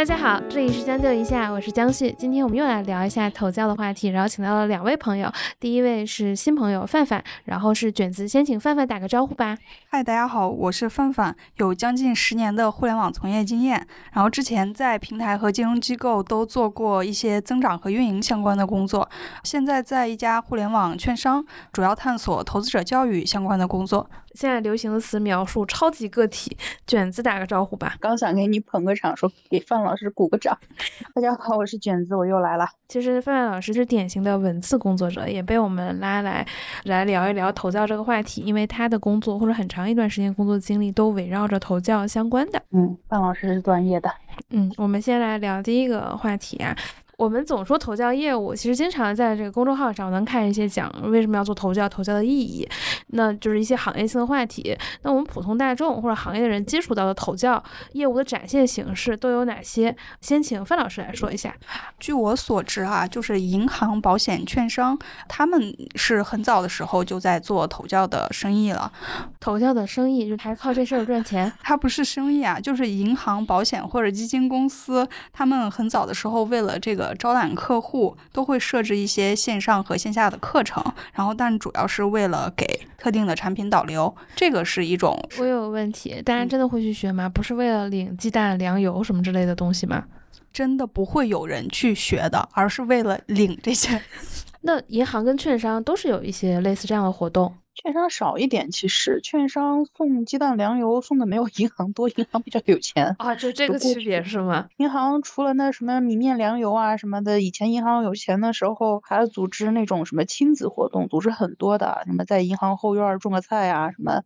大家好，这里是将就一下，我是江旭。今天我们又来聊一下投教的话题，然后请到了两位朋友，第一位是新朋友范范，然后是卷子，先请范范打个招呼吧。嗨，大家好，我是范范，有将近十年的互联网从业经验，然后之前在平台和金融机构都做过一些增长和运营相关的工作，现在在一家互联网券商，主要探索投资者教育相关的工作。现在流行的词描述超级个体，卷子打个招呼吧。刚想给你捧个场，说给范老师鼓个掌。大家好，我是卷子，我又来了。其实范范老师是典型的文字工作者，也被我们拉来来聊一聊投教这个话题，因为他的工作或者很长一段时间工作经历都围绕着投教相关的。嗯，范老师是专业的。嗯，我们先来聊第一个话题啊。我们总说投教业务，其实经常在这个公众号上能看一些讲为什么要做投教、投教的意义，那就是一些行业性的话题。那我们普通大众或者行业的人接触到的投教业务的展现形式都有哪些？先请范老师来说一下。据我所知啊，就是银行、保险、券商，他们是很早的时候就在做投教的生意了。投教的生意就还靠这事儿赚钱？它不是生意啊，就是银行、保险或者基金公司，他们很早的时候为了这个。招揽客户都会设置一些线上和线下的课程，然后但主要是为了给特定的产品导流，这个是一种。我有个问题，大家真的会去学吗？不是为了领鸡蛋、粮油什么之类的东西吗？真的不会有人去学的，而是为了领这些。那银行跟券商都是有一些类似这样的活动。券商少一点，其实券商送鸡蛋粮油送的没有银行多，银行比较有钱啊，就这个区别是吗？银行除了那什么米面粮油啊什么的，以前银行有钱的时候还组织那种什么亲子活动，组织很多的，什么在银行后院种个菜啊什么，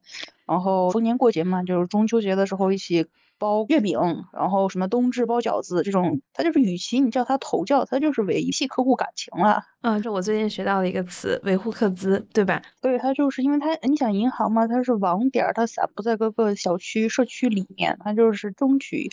然后逢年过节嘛，就是中秋节的时候一起。包月饼，然后什么冬至包饺子这种，它就是与其你叫它投教，它就是维系客户感情了。嗯，这我最近学到的一个词，维护客资，对吧？对，它就是因为它，你想银行嘛，它是网点，它散布在各个小区、社区里面，它就是争取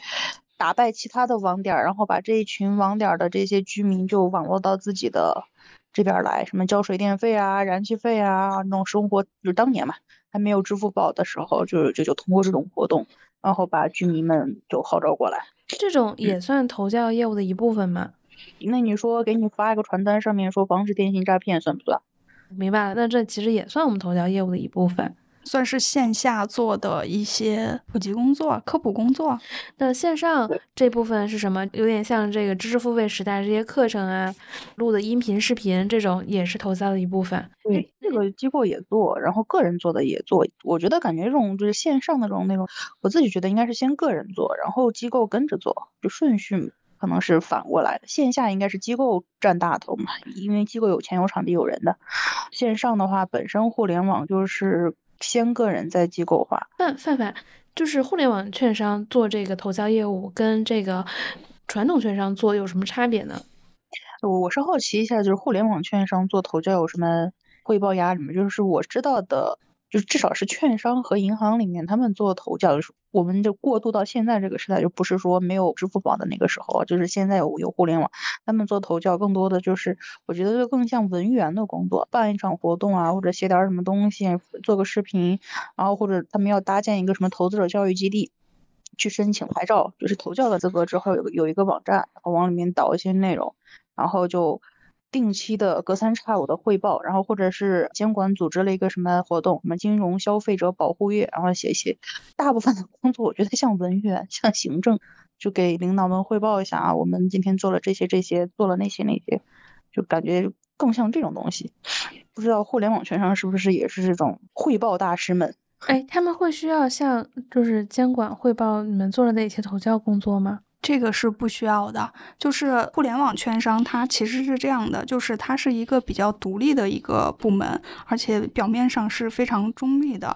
打败其他的网点，然后把这一群网点的这些居民就网络到自己的这边来，什么交水电费啊、燃气费啊，那种生活，就是当年嘛，还没有支付宝的时候，就就就通过这种活动。然后把居民们就号召过来，这种也算投教业务的一部分吗？那你说给你发一个传单，上面说防止电信诈骗，算不算？明白了，那这其实也算我们投教业务的一部分。算是线下做的一些普及工作、科普工作。那线上这部分是什么？有点像这个知识付费时代这些课程啊，录的音频、视频这种也是投资的一部分。对，这个机构也做，然后个人做的也做。我觉得感觉这种就是线上的这种内容，我自己觉得应该是先个人做，然后机构跟着做，就顺序可能是反过来的。线下应该是机构占大头嘛，因为机构有钱、有场地、有人的。线上的话，本身互联网就是。先个人再机构化。范范范，就是互联网券商做这个投销业务，跟这个传统券商做有什么差别呢？我我是好奇一下，就是互联网券商做投教有什么汇报压力吗？就是我知道的。就至少是券商和银行里面，他们做投教，的时候我们就过渡到现在这个时代，就不是说没有支付宝的那个时候，就是现在有有互联网，他们做投教更多的就是，我觉得就更像文员的工作，办一场活动啊，或者写点什么东西，做个视频，然后或者他们要搭建一个什么投资者教育基地，去申请牌照，就是投教的资格之后有有一个网站，然后往里面导一些内容，然后就。定期的隔三差五的汇报，然后或者是监管组织了一个什么活动，什么金融消费者保护月，然后写一写。大部分的工作我觉得像文员，像行政，就给领导们汇报一下啊，我们今天做了这些这些，做了那些那些，就感觉更像这种东西。不知道互联网圈上是不是也是这种汇报大师们？哎，他们会需要向就是监管汇报你们做了哪些投教工作吗？这个是不需要的，就是互联网券商，它其实是这样的，就是它是一个比较独立的一个部门，而且表面上是非常中立的。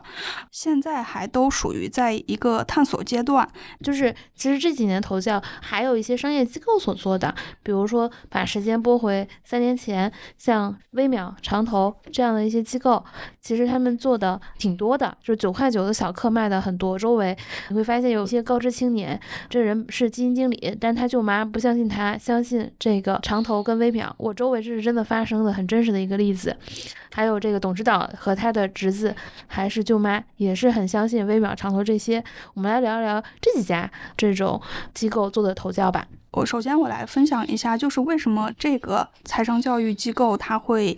现在还都属于在一个探索阶段，就是其实这几年投教还有一些商业机构所做的，比如说把时间拨回三年前，像微秒、长投这样的一些机构，其实他们做的挺多的，就是九块九的小课卖的很多，周围你会发现有一些高知青年，这人是基金。经理，但他舅妈不相信他，相信这个长投跟微秒。我周围这是真的发生的，很真实的一个例子。还有这个董指导和他的侄子还是舅妈，也是很相信微秒、长投这些。我们来聊一聊这几家这种机构做的投教吧。我首先我来分享一下，就是为什么这个财商教育机构它会。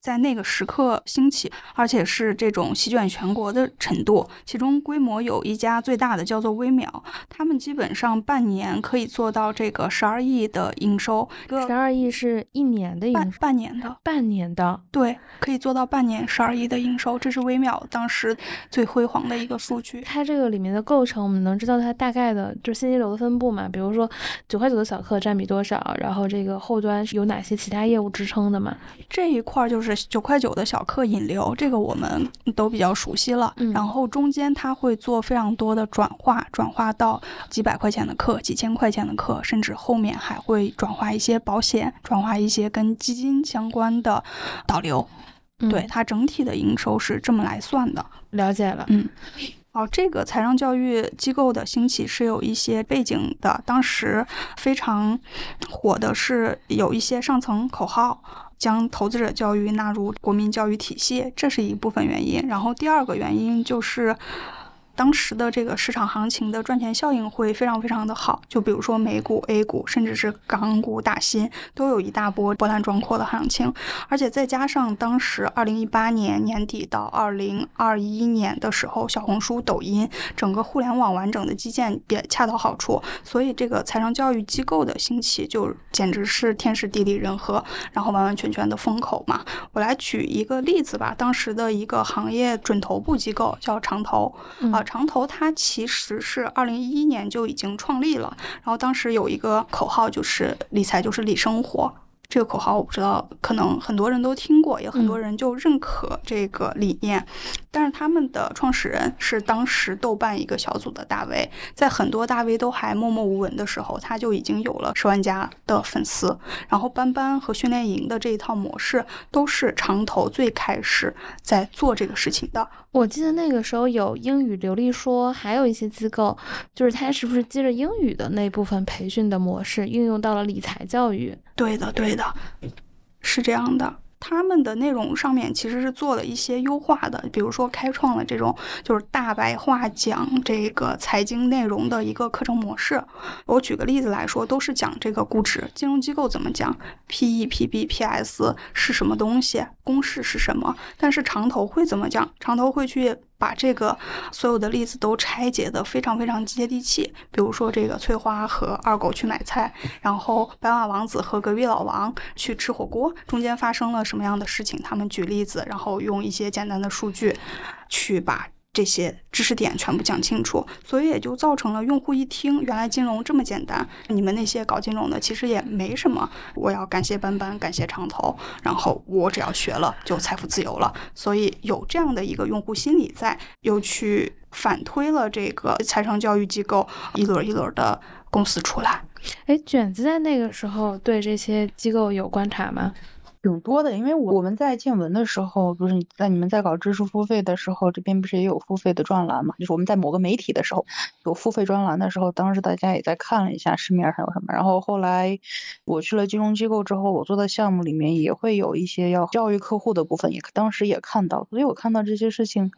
在那个时刻兴起，而且是这种席卷全国的程度。其中规模有一家最大的叫做微秒，他们基本上半年可以做到这个十二亿的营收。十二亿是一年的营收半年的，半年的，对，可以做到半年十二亿的营收，这是微秒当时最辉煌的一个数据。它这个里面的构成，我们能知道它大概的就信息流的分布嘛？比如说九块九的小课占比多少？然后这个后端有哪些其他业务支撑的嘛？这一块就是。九块九的小课引流，这个我们都比较熟悉了。然后中间它会做非常多的转化，转化到几百块钱的课、几千块钱的课，甚至后面还会转化一些保险，转化一些跟基金相关的导流。对它整体的营收是这么来算的。了解了，嗯。哦，这个财商教育机构的兴起是有一些背景的。当时非常火的是有一些上层口号。将投资者教育纳入国民教育体系，这是一部分原因。然后第二个原因就是。当时的这个市场行情的赚钱效应会非常非常的好，就比如说美股、A 股，甚至是港股打新，都有一大波波澜壮阔的行情。而且再加上当时二零一八年年底到二零二一年的时候，小红书、抖音整个互联网完整的基建也恰到好处，所以这个财商教育机构的兴起就简直是天时地利人和，然后完完全全的风口嘛。我来举一个例子吧，当时的一个行业准头部机构叫长投啊。长投它其实是二零一一年就已经创立了，然后当时有一个口号就是理财就是理生活。这个口号我不知道，可能很多人都听过，也很多人就认可这个理念。但是他们的创始人是当时豆瓣一个小组的大 V，在很多大 V 都还默默无闻的时候，他就已经有了十万加的粉丝。然后班班和训练营的这一套模式，都是长投最开始在做这个事情的。我记得那个时候有英语流利说，还有一些机构，就是他是不是接着英语的那部分培训的模式，应用到了理财教育？对的，对的，是这样的。他们的内容上面其实是做了一些优化的，比如说开创了这种就是大白话讲这个财经内容的一个课程模式。我举个例子来说，都是讲这个估值，金融机构怎么讲，P E、P B、P S 是什么东西，公式是什么。但是长投会怎么讲？长投会去。把这个所有的例子都拆解的非常非常接地气，比如说这个翠花和二狗去买菜，然后白马王子和隔壁老王去吃火锅，中间发生了什么样的事情？他们举例子，然后用一些简单的数据去把。这些知识点全部讲清楚，所以也就造成了用户一听，原来金融这么简单。你们那些搞金融的其实也没什么。我要感谢班班，感谢长投，然后我只要学了就财富自由了。所以有这样的一个用户心理在，又去反推了这个财商教育机构一轮一轮的公司出来。哎，卷子在那个时候对这些机构有观察吗？挺多的，因为我们在建文的时候，不是在你们在搞知识付费的时候，这边不是也有付费的专栏嘛？就是我们在某个媒体的时候有付费专栏的时候，当时大家也在看了一下市面上有什么。然后后来我去了金融机构之后，我做的项目里面也会有一些要教育客户的部分，也当时也看到，所以我看到这些事情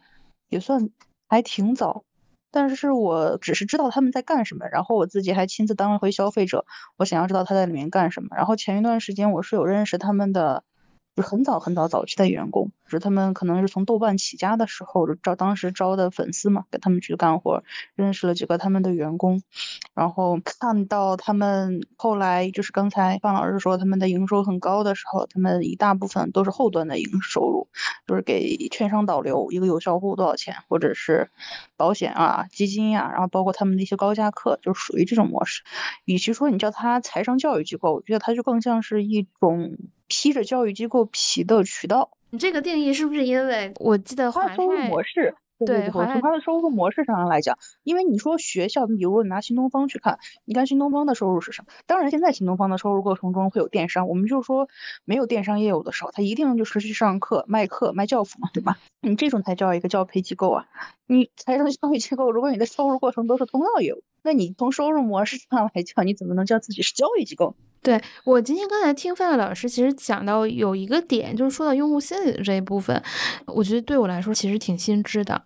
也算还挺早。但是我只是知道他们在干什么，然后我自己还亲自当了回消费者，我想要知道他在里面干什么。然后前一段时间我是有认识他们的。就很早很早早期的员工，就是他们可能是从豆瓣起家的时候招当时招的粉丝嘛，给他们去干活，认识了几个他们的员工，然后看到他们后来就是刚才范老师说他们的营收很高的时候，他们一大部分都是后端的营收入，就是给券商导流，一个有效户多少钱，或者是保险啊、基金呀，然后包括他们的一些高价课，就属于这种模式。与其说你叫它财商教育机构，我觉得它就更像是一种。披着教育机构皮的渠道，你这个定义是不是因为我记得华泰模式？对，从它的收入模式上来讲，因为你说学校，你比如说拿新东方去看，你看新东方的收入是什么？当然，现在新东方的收入过程中会有电商，我们就说没有电商业务的时候，它一定就是去上课、卖课、卖教辅嘛，对吧？你这种才叫一个教培机构啊！你财政教育机构，如果你的收入过程都是通道业务，那你从收入模式上来讲，你怎么能叫自己是教育机构？对我今天刚才听范范老师，其实讲到有一个点，就是说到用户心理的这一部分，我觉得对我来说其实挺新知的。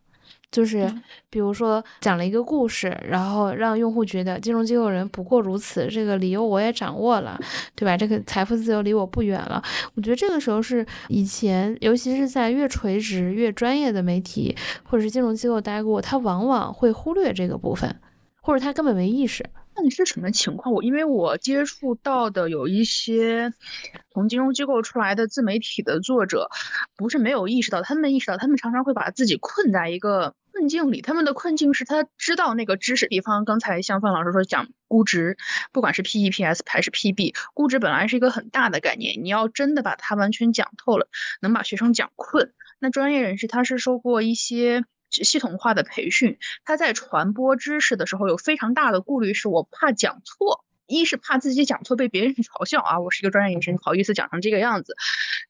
就是比如说讲了一个故事，然后让用户觉得金融机构人不过如此，这个理由我也掌握了，对吧？这个财富自由离我不远了。我觉得这个时候是以前，尤其是在越垂直越专业的媒体或者是金融机构待过，他往往会忽略这个部分，或者他根本没意识。那你是什么情况？我因为我接触到的有一些从金融机构出来的自媒体的作者，不是没有意识到，他们意识到，他们常常会把自己困在一个困境里。他们的困境是他知道那个知识，比方刚才像范老师说讲估值，不管是 P E P S 还是 P B，估值本来是一个很大的概念，你要真的把它完全讲透了，能把学生讲困。那专业人士他是受过一些。系统化的培训，他在传播知识的时候有非常大的顾虑，是我怕讲错，一是怕自己讲错被别人嘲笑啊，我是一个专业人士，不好意思讲成这个样子。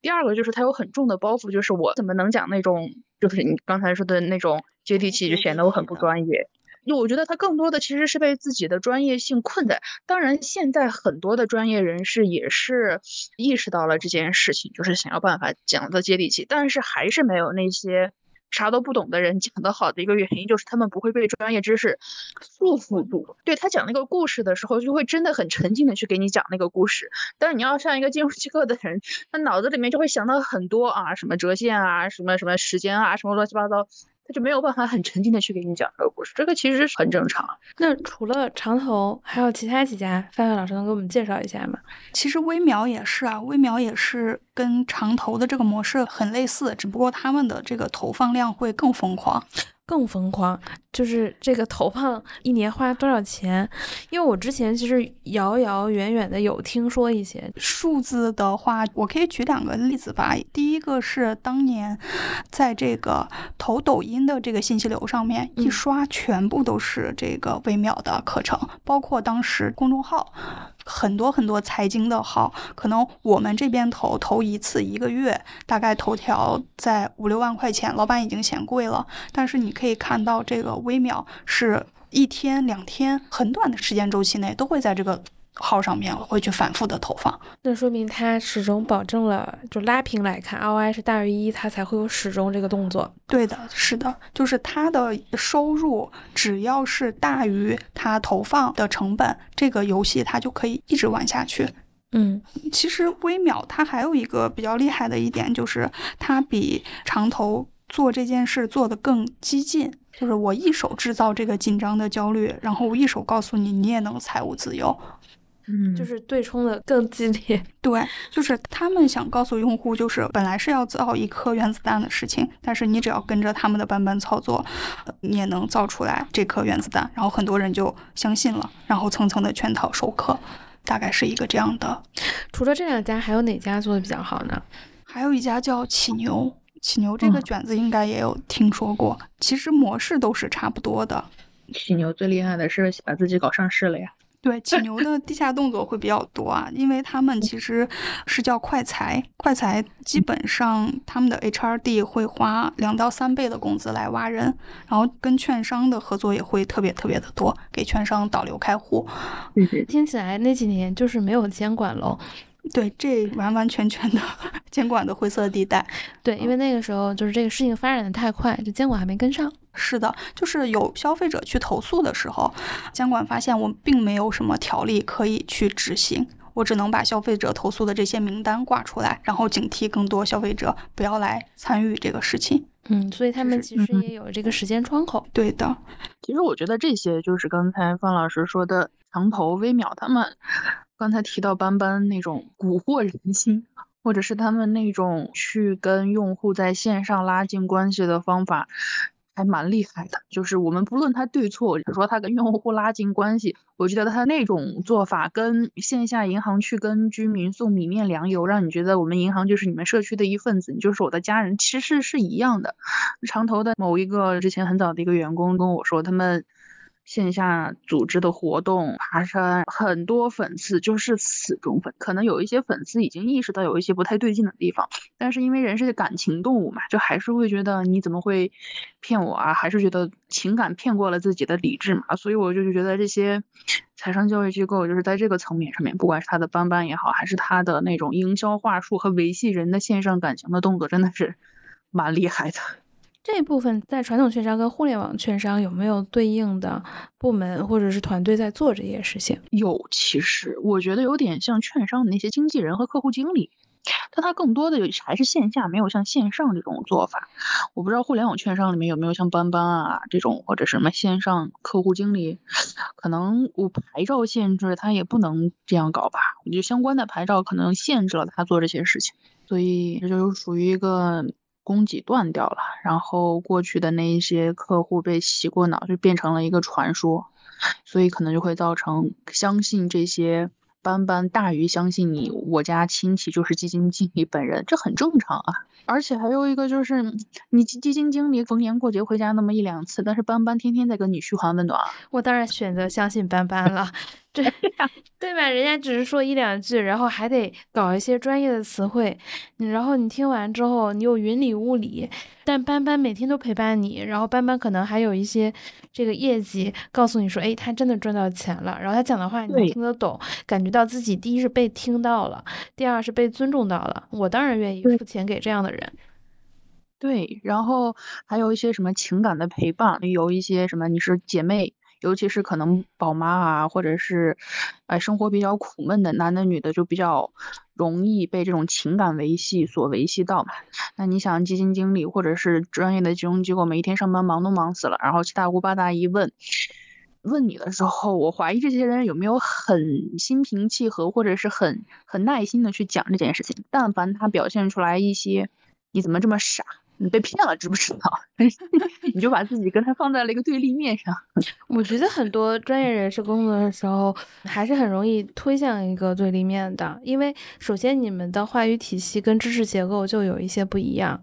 第二个就是他有很重的包袱，就是我怎么能讲那种，就是你刚才说的那种接地气，就显得我很不专业。就我觉得他更多的其实是被自己的专业性困在。当然，现在很多的专业人士也是意识到了这件事情，就是想要办法讲的接地气，但是还是没有那些。啥都不懂的人讲得好的一个原因，就是他们不会被专业知识束缚住。对他讲那个故事的时候，就会真的很沉浸的去给你讲那个故事。但是你要像一个金融机构的人，他脑子里面就会想到很多啊，什么折现啊，什么什么时间啊，什么乱七八糟。他就没有办法很沉浸的去给你讲这个故事，这个其实是很正常。那除了长投，还有其他几家，范范老师能给我们介绍一下吗？其实微苗也是啊，微苗也是跟长投的这个模式很类似，只不过他们的这个投放量会更疯狂。更疯狂，就是这个投放一年花多少钱？因为我之前其实遥遥远远的有听说一些数字的话，我可以举两个例子吧。第一个是当年在这个投抖音的这个信息流上面一刷，全部都是这个微秒的课程，包括当时公众号。很多很多财经的号，可能我们这边投投一次一个月，大概头条在五六万块钱，老板已经嫌贵了。但是你可以看到，这个微秒是一天两天很短的时间周期内都会在这个。号上面会去反复的投放，那说明它始终保证了，就拉平来看，ROI 是大于一，它才会有始终这个动作。对的，是的，就是它的收入只要是大于它投放的成本，这个游戏它就可以一直玩下去。嗯，其实微秒它还有一个比较厉害的一点，就是它比长投做这件事做得更激进，就是我一手制造这个紧张的焦虑，然后我一手告诉你，你也能财务自由。嗯，就是对冲的更激烈。对，就是他们想告诉用户，就是本来是要造一颗原子弹的事情，但是你只要跟着他们的版本操作，你也能造出来这颗原子弹。然后很多人就相信了，然后层层的圈套授课，大概是一个这样的。除了这两家，还有哪家做的比较好呢？还有一家叫启牛，启牛这个卷子应该也有听说过。其实模式都是差不多的。起牛最厉害的是把自己搞上市了呀。对，起牛的地下动作会比较多啊，因为他们其实是叫快财，快财基本上他们的 HRD 会花两到三倍的工资来挖人，然后跟券商的合作也会特别特别的多，给券商导流开户。听起来那几年就是没有监管喽。对，这完完全全的 监管的灰色地带。对，因为那个时候就是这个事情发展的太快，就监管还没跟上。是的，就是有消费者去投诉的时候，监管发现我并没有什么条例可以去执行，我只能把消费者投诉的这些名单挂出来，然后警惕更多消费者不要来参与这个事情。嗯，所以他们其实也有这个时间窗口。对的，其实我觉得这些就是刚才方老师说的长头微秒，他们刚才提到斑斑那种蛊惑人心，或者是他们那种去跟用户在线上拉近关系的方法。还蛮厉害的。就是我们不论他对错，说他跟用户拉近关系，我觉得他那种做法跟线下银行去跟居民送米面粮油，让你觉得我们银行就是你们社区的一份子，你就是我的家人，其实是一样的。长投的某一个之前很早的一个员工跟我说，他们。线下组织的活动，爬山，很多粉丝就是死忠粉。可能有一些粉丝已经意识到有一些不太对劲的地方，但是因为人是感情动物嘛，就还是会觉得你怎么会骗我啊？还是觉得情感骗过了自己的理智嘛？所以我就觉得这些财商教育机构，就是在这个层面上面，不管是他的班班也好，还是他的那种营销话术和维系人的线上感情的动作，真的是蛮厉害的。这部分在传统券商跟互联网券商有没有对应的部门或者是团队在做这些事情？有，其实我觉得有点像券商的那些经纪人和客户经理，但他更多的还是线下，没有像线上这种做法。我不知道互联网券商里面有没有像班班啊这种或者什么线上客户经理，可能我牌照限制他也不能这样搞吧？我觉得相关的牌照可能限制了他做这些事情，所以这就属于一个。供给断掉了，然后过去的那一些客户被洗过脑，就变成了一个传说，所以可能就会造成相信这些斑斑大于相信你，我家亲戚就是基金经理本人，这很正常啊。而且还有一个就是，你基金经理逢年过节回家那么一两次，但是斑斑天天在跟你嘘寒问暖，我当然选择相信斑斑了。对 对吧？人家只是说一两句，然后还得搞一些专业的词汇，然后你听完之后，你又云里雾里。但班班每天都陪伴你，然后班班可能还有一些这个业绩告诉你说，哎，他真的赚到钱了。然后他讲的话你能听得懂，感觉到自己第一是被听到了，第二是被尊重到了。我当然愿意付钱给这样的人。对，然后还有一些什么情感的陪伴，有一些什么你是姐妹。尤其是可能宝妈啊，或者是，哎，生活比较苦闷的男的女的，就比较容易被这种情感维系所维系到嘛。那你想，基金经理或者是专业的金融机构，每一天上班忙都忙死了，然后七大姑八大姨问问你的时候，我怀疑这些人有没有很心平气和，或者是很很耐心的去讲这件事情。但凡他表现出来一些，你怎么这么傻？你被骗了，知不知道？你就把自己跟他放在了一个对立面上。我觉得很多专业人士工作的时候，还是很容易推向一个对立面的，因为首先你们的话语体系跟知识结构就有一些不一样，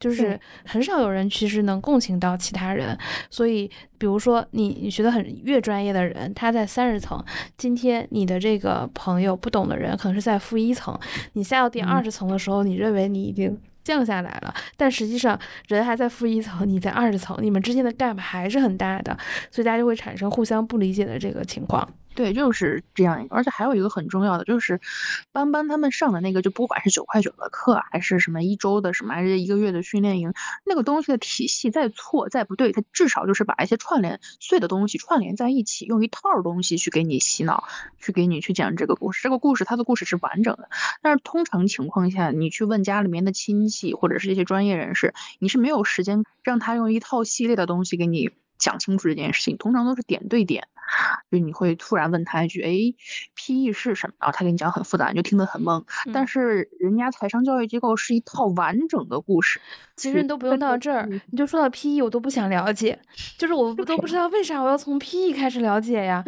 就是很少有人其实能共情到其他人。所以，比如说你你学得很越专业的人，他在三十层，今天你的这个朋友不懂的人可能是在负一层，你下到第二十层的时候，你认为你已经。降下来了，但实际上人还在负一层，你在二十层，你们之间的 gap 还是很大的，所以大家就会产生互相不理解的这个情况。对，就是这样一个。而且还有一个很重要的，就是班班他们上的那个，就不管是九块九的课，还是什么一周的什么，还是一个月的训练营，那个东西的体系再错再不对，它至少就是把一些串联碎的东西串联在一起，用一套东西去给你洗脑，去给你去讲这个故事。这个故事它的故事是完整的，但是通常情况下，你去问家里面的亲戚或者是一些专业人士，你是没有时间让他用一套系列的东西给你讲清楚这件事情，通常都是点对点。就你会突然问他一句，哎，PE 是什么？然后他给你讲很复杂，你就听得很懵。但是人家财商教育机构是一套完整的故事。其实你都不用到这儿，你就说到 PE，我都不想了解，就是我都不知道为啥我要从 PE 开始了解呀。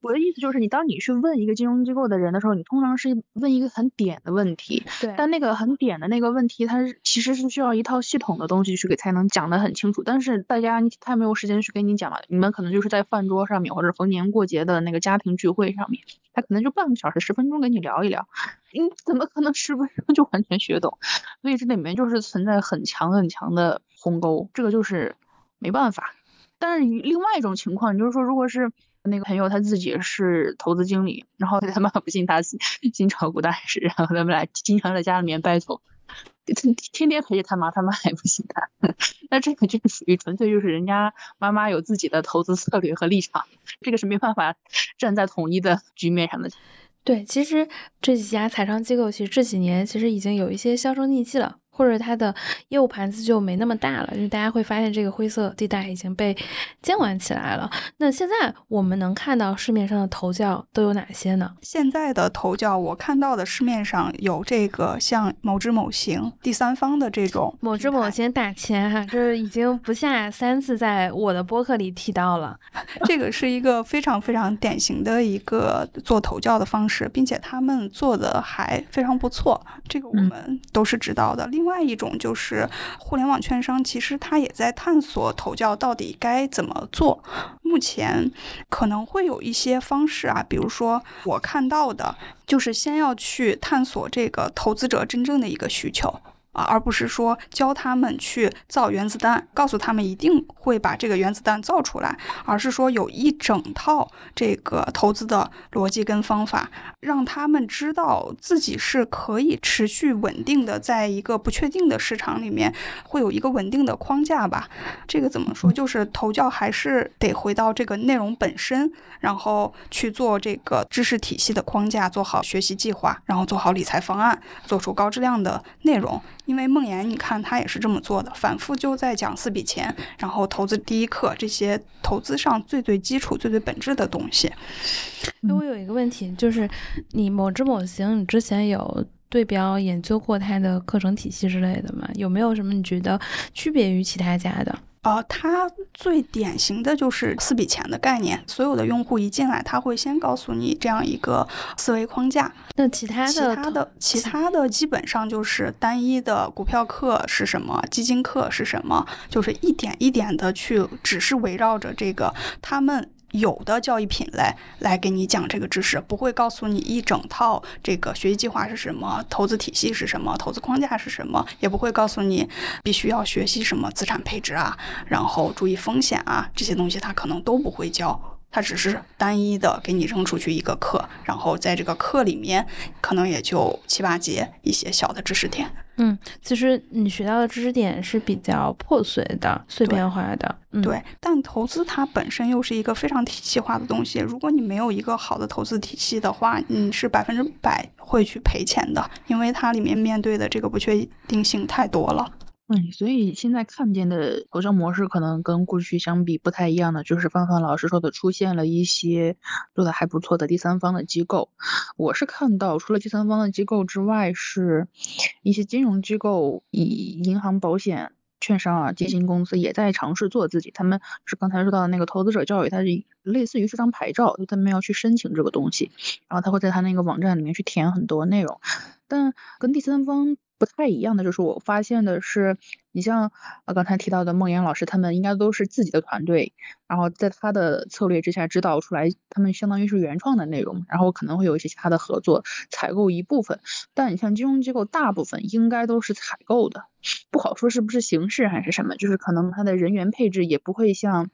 我的意思就是，你当你去问一个金融机构的人的时候，你通常是问一个很点的问题。对。但那个很点的那个问题，它其实是需要一套系统的东西去给才能讲得很清楚。但是大家他没有时间去给你讲嘛，你们可能就是在饭桌上面或者逢年过节的那个家庭聚会上面，他可能就半个小时、十分钟跟你聊一聊，你怎么可能十分钟就完全学懂？所以这里面就是存在很强很强的鸿沟，这个就是没办法。但是另外一种情况，你就是说，如果是那个朋友他自己是投资经理，然后他妈不信他 新炒股大师，然后他们俩经常在家里面拜托。天天陪着他妈，他妈 还不心疼，那这个就是属于纯粹就是人家妈妈有自己的投资策略和立场，这个是没办法 站在统一的局面上的。对，其实这几家财商机构其实这几年其实已经有一些销声匿迹了。或者它的业务盘子就没那么大了，因为大家会发现这个灰色地带已经被监管起来了。那现在我们能看到市面上的头教都有哪些呢？现在的头教我看到的市面上有这个像某知某行第三方的这种某知某行打钱哈，这已经不下三次在我的播客里提到了。这个是一个非常非常典型的一个做头教的方式，并且他们做的还非常不错，这个我们都是知道的。另另外一种就是互联网券商，其实它也在探索投教到底该怎么做。目前可能会有一些方式啊，比如说我看到的，就是先要去探索这个投资者真正的一个需求。啊，而不是说教他们去造原子弹，告诉他们一定会把这个原子弹造出来，而是说有一整套这个投资的逻辑跟方法，让他们知道自己是可以持续稳定的，在一个不确定的市场里面会有一个稳定的框架吧。这个怎么说？就是投教还是得回到这个内容本身，然后去做这个知识体系的框架，做好学习计划，然后做好理财方案，做出高质量的内容。因为梦岩，你看他也是这么做的，反复就在讲四笔钱，然后投资第一课这些投资上最最基础、最最本质的东西。那我有一个问题，就是你某知某行，你之前有对标研究过它的课程体系之类的吗？有没有什么你觉得区别于其他家的？呃，它最典型的就是四笔钱的概念。所有的用户一进来，他会先告诉你这样一个思维框架。那其他的、其他的、其他的，基本上就是单一的股票课是什么，基金课是什么，就是一点一点的去，只是围绕着这个他们。有的教育品类来给你讲这个知识，不会告诉你一整套这个学习计划是什么，投资体系是什么，投资框架是什么，也不会告诉你必须要学习什么资产配置啊，然后注意风险啊这些东西，他可能都不会教。它只是单一的给你扔出去一个课，然后在这个课里面可能也就七八节一些小的知识点。嗯，其实你学到的知识点是比较破碎的、碎片化的。对，但投资它本身又是一个非常体系化的东西。如果你没有一个好的投资体系的话，你是百分之百会去赔钱的，因为它里面面对的这个不确定性太多了。嗯，所以现在看见的投教模式可能跟过去相比不太一样的，就是范范老师说的，出现了一些做的还不错的第三方的机构。我是看到除了第三方的机构之外，是一些金融机构，以银行、保险、券商啊、基金公司也在尝试做自己。他们是刚才说到的那个投资者教育，它是类似于是张牌照，就他们要去申请这个东西，然后他会在他那个网站里面去填很多内容，但跟第三方。不太一样的就是，我发现的是，你像呃刚才提到的梦岩老师，他们应该都是自己的团队，然后在他的策略之下指导出来，他们相当于是原创的内容，然后可能会有一些其他的合作采购一部分，但你像金融机构，大部分应该都是采购的。不好说是不是形式还是什么，就是可能他的人员配置也不会像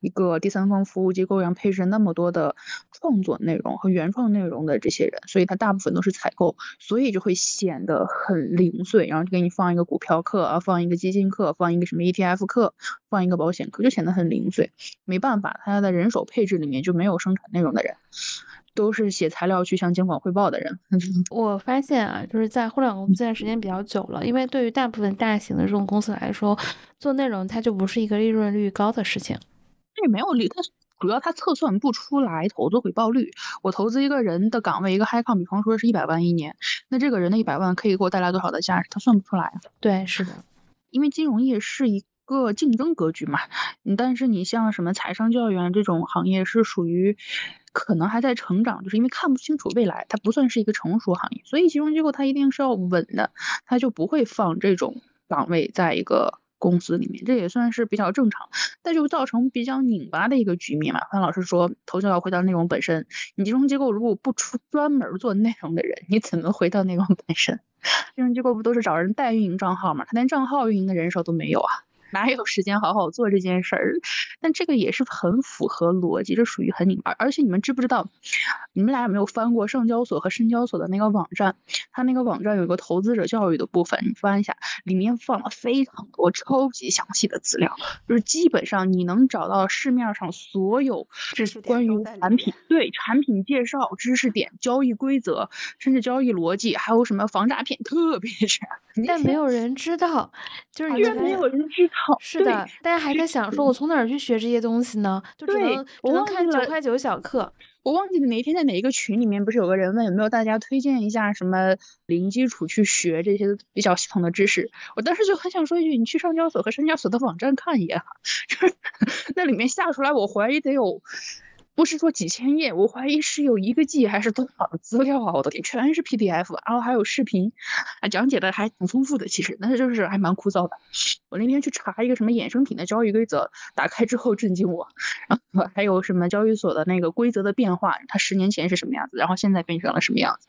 一个第三方服务机构一样配置那么多的创作内容和原创内容的这些人，所以他大部分都是采购，所以就会显得很零碎，然后就给你放一个股票课啊，放一个基金课，放一个什么 ETF 课，放一个保险课，就显得很零碎。没办法，他的人手配置里面就没有生产内容的人。都是写材料去向监管汇报的人。我发现啊，就是在互联网公司现在时间比较久了，因为对于大部分大型的这种公司来说，做内容它就不是一个利润率高的事情。这没有利，它主要它测算不出来投资回报率。我投资一个人的岗位，一个 high 比方说是一百万一年，那这个人的一百万可以给我带来多少的价值？他算不出来。对，是的，因为金融业是一个竞争格局嘛。但是你像什么财商教育这种行业是属于。可能还在成长，就是因为看不清楚未来，它不算是一个成熟行业，所以金融机构它一定是要稳的，它就不会放这种岗位在一个公司里面，这也算是比较正常，但就造成比较拧巴的一个局面嘛。范老师说，头教要回到内容本身，你金融机构如果不出专门做内容的人，你怎么回到内容本身？金融机构不都是找人代运营账号吗？他连账号运营的人手都没有啊。哪有时间好好做这件事儿？但这个也是很符合逻辑，这属于很拧巴。而且你们知不知道，你们俩有没有翻过上交所和深交所的那个网站？它那个网站有一个投资者教育的部分，你翻一下，里面放了非常多超级详细的资料，就是基本上你能找到市面上所有知识关于产品对产品介绍、知识点、交易规则，甚至交易逻辑，还有什么防诈骗，特别全。但没有人知道，就 是居然没有人知道。是的，大家还在想说，我从哪儿去学这些东西呢？就只能只能看九块九小课。我忘记哪一天在哪一个群里面，不是有个人问有没有大家推荐一下什么零基础去学这些比较系统的知识？我当时就很想说一句，你去上交所和深交所的网站看一眼，就是那里面下出来，我怀疑得有。不是说几千页，我怀疑是有一个 G 还是多少的资料啊！我的天，全是 PDF，然后还有视频，啊，讲解的还挺丰富的。其实，但是就是还蛮枯燥的。我那天去查一个什么衍生品的交易规则，打开之后震惊我。然后还有什么交易所的那个规则的变化，它十年前是什么样子，然后现在变成了什么样子，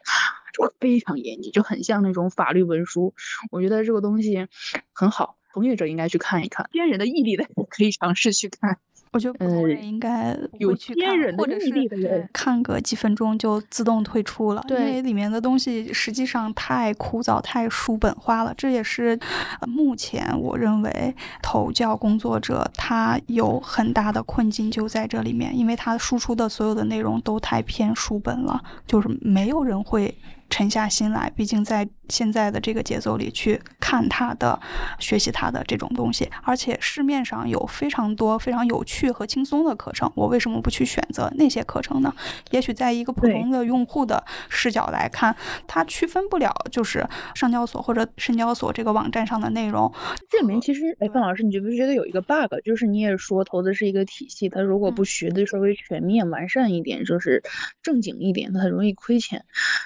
就非常严谨，就很像那种法律文书。我觉得这个东西很好，从业者应该去看一看，天人的毅力的可以尝试去看。我觉得普通人应该有去看，或者是看个几分钟就自动退出了，因为里面的东西实际上太枯燥、太书本化了。这也是目前我认为头教工作者他有很大的困境就在这里面，因为他输出的所有的内容都太偏书本了，就是没有人会。沉下心来，毕竟在现在的这个节奏里去看他的、学习他的这种东西，而且市面上有非常多非常有趣和轻松的课程，我为什么不去选择那些课程呢？也许在一个普通的用户的视角来看，他区分不了就是上交所或者深交所这个网站上的内容。这里面其实，哎，范老师，你觉不觉得有一个 bug？就是你也说投资是一个体系，他如果不学的稍微全面完善一点，就是正经一点，他很容易亏钱。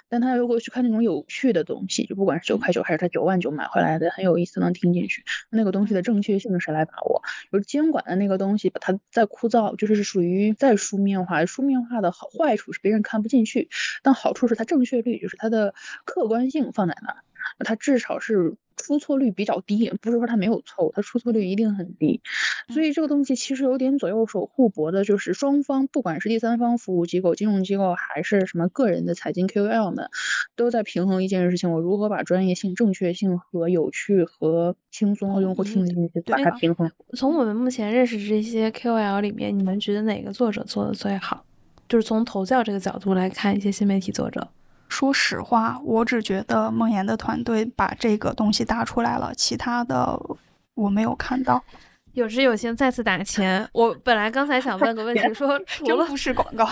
但他如果去看那种有趣的东西，就不管是九块九还是他九万九买回来的很有意思，能听进去。那个东西的正确性谁来把握？就是监管的那个东西，把它再枯燥，就是属于再书面化。书面化的好坏处是别人看不进去，但好处是它正确率，就是它的客观性放在那儿，它至少是。出错率比较低，不是说它没有错误，它出错率一定很低。所以这个东西其实有点左右手互搏的，就是双方不管是第三方服务机构、金融机构，还是什么个人的财经 KOL 们，都在平衡一件事情：我如何把专业性、正确性和有趣和轻松和用户听得进去把它平衡。从我们目前认识这些 KOL 里面，你们觉得哪个作者做的最好？就是从投教这个角度来看，一些新媒体作者。说实话，我只觉得梦妍的团队把这个东西打出来了，其他的我没有看到。有志有行再次打钱。我本来刚才想问个问题，说除了不是广告，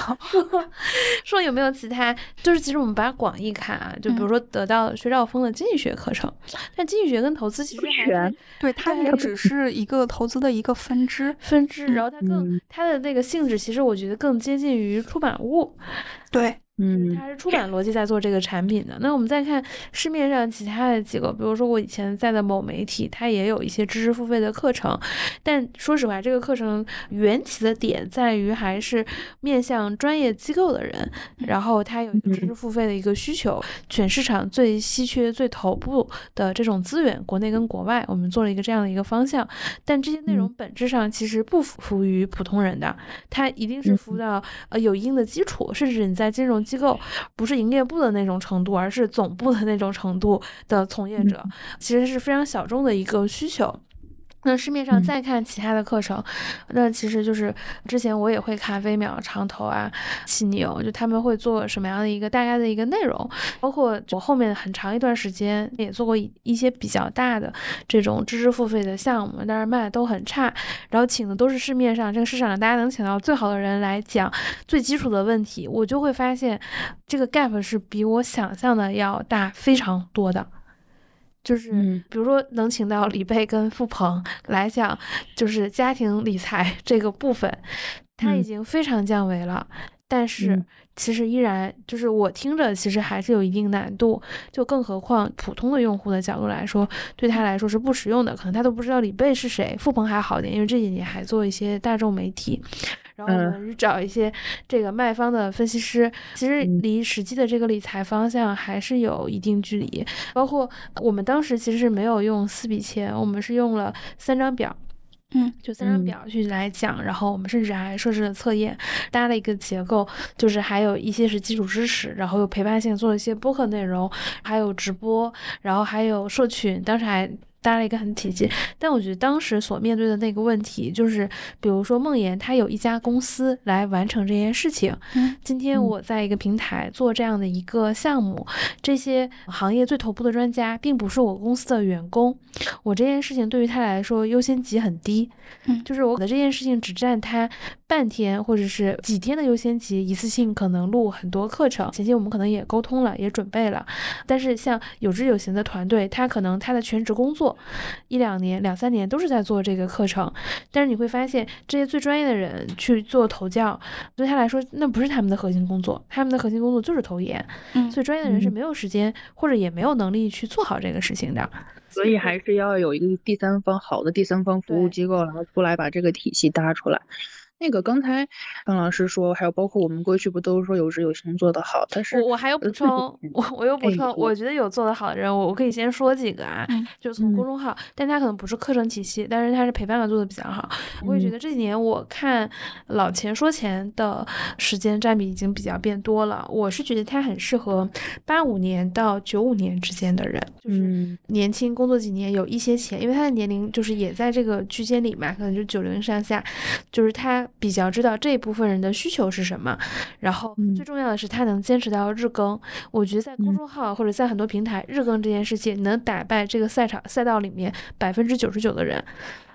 说有没有其他？就是其实我们把广义看啊，就比如说得到薛兆丰的经济学课程，但经济学跟投资其实还是对它也只是一个投资的一个分支分支，然后它更它的那个性质，其实我觉得更接近于出版物。对。嗯，它是出版逻辑在做这个产品的。那我们再看市面上其他的几个，比如说我以前在的某媒体，它也有一些知识付费的课程。但说实话，这个课程缘起的点在于还是面向专业机构的人，然后它有一个知识付费的一个需求。全市场最稀缺、最头部的这种资源，国内跟国外，我们做了一个这样的一个方向。但这些内容本质上其实不服务于普通人的，它一定是服务到呃有一定的基础，甚至你在金融。机构不是营业部的那种程度，而是总部的那种程度的从业者，其实是非常小众的一个需求。那市面上再看其他的课程，那其实就是之前我也会看飞秒、长投啊、犀牛，就他们会做什么样的一个大概的一个内容，包括我后面很长一段时间也做过一些比较大的这种知识付费的项目，但是卖的都很差，然后请的都是市面上这个市场上大家能请到最好的人来讲最基础的问题，我就会发现这个 gap 是比我想象的要大非常多的。就是，比如说能请到李贝跟付鹏来讲，就是家庭理财 这个部分，他已经非常降维了。但是其实依然就是我听着，其实还是有一定难度。就更何况普通的用户的角度来说，对他来说是不实用的。可能他都不知道李贝是谁，付鹏还好点，因为这几年还做一些大众媒体。然后我们找一些这个卖方的分析师，其实离实际的这个理财方向还是有一定距离。包括我们当时其实是没有用四笔钱，我们是用了三张表，嗯，就三张表去来讲。然后我们甚至还设置了测验，搭了一个结构，就是还有一些是基础知识，然后有陪伴性做了一些播客内容，还有直播，然后还有社群。当时还。搭了一个很体系。但我觉得当时所面对的那个问题，就是比如说梦妍，她有一家公司来完成这件事情。嗯今天我在一个平台做这样的一个项目，这些行业最头部的专家并不是我公司的员工，我这件事情对于他来说优先级很低。嗯就是我的这件事情只占他半天或者是几天的优先级，一次性可能录很多课程。前期我们可能也沟通了，也准备了，但是像有知有行的团队，他可能他的全职工作一两年、两三年都是在做这个课程，但是你会发现这些最专业的人去做投教，对他来说那不是他们的核心工作，他们的核心工作就是投研，嗯最专业的人是嗯没有时间或者也没有能力去做好这个事情的。所以还是要有一个第三方好的第三方服务机构，然后出来把这个体系搭出来。那个刚才张老师说，还有包括我们过去不都是说有知有行做得好，但是我我还有补充，我我有补充，哎我我觉得有做得好的人，我我可以先说几个啊，嗯就是从公嗯。众号，但他可能不是课程体系，但是他是陪伴感做的比较好。我也觉嗯。得这几年我看老钱说钱的时间占比已经比较变多了，我是觉得他很适合八五年到九五年之间的人，就是嗯。年轻工作几年有一些钱，因为他的年龄就是也在这个区间里嘛，可能就九零上下，就是他比较知道这一部分人的需求是什么，然后嗯最重要的是他能坚持到日更。我觉得在公嗯众号或者在很多平台，日更这件事情能打败这个赛场赛道里面百分之九十九的人。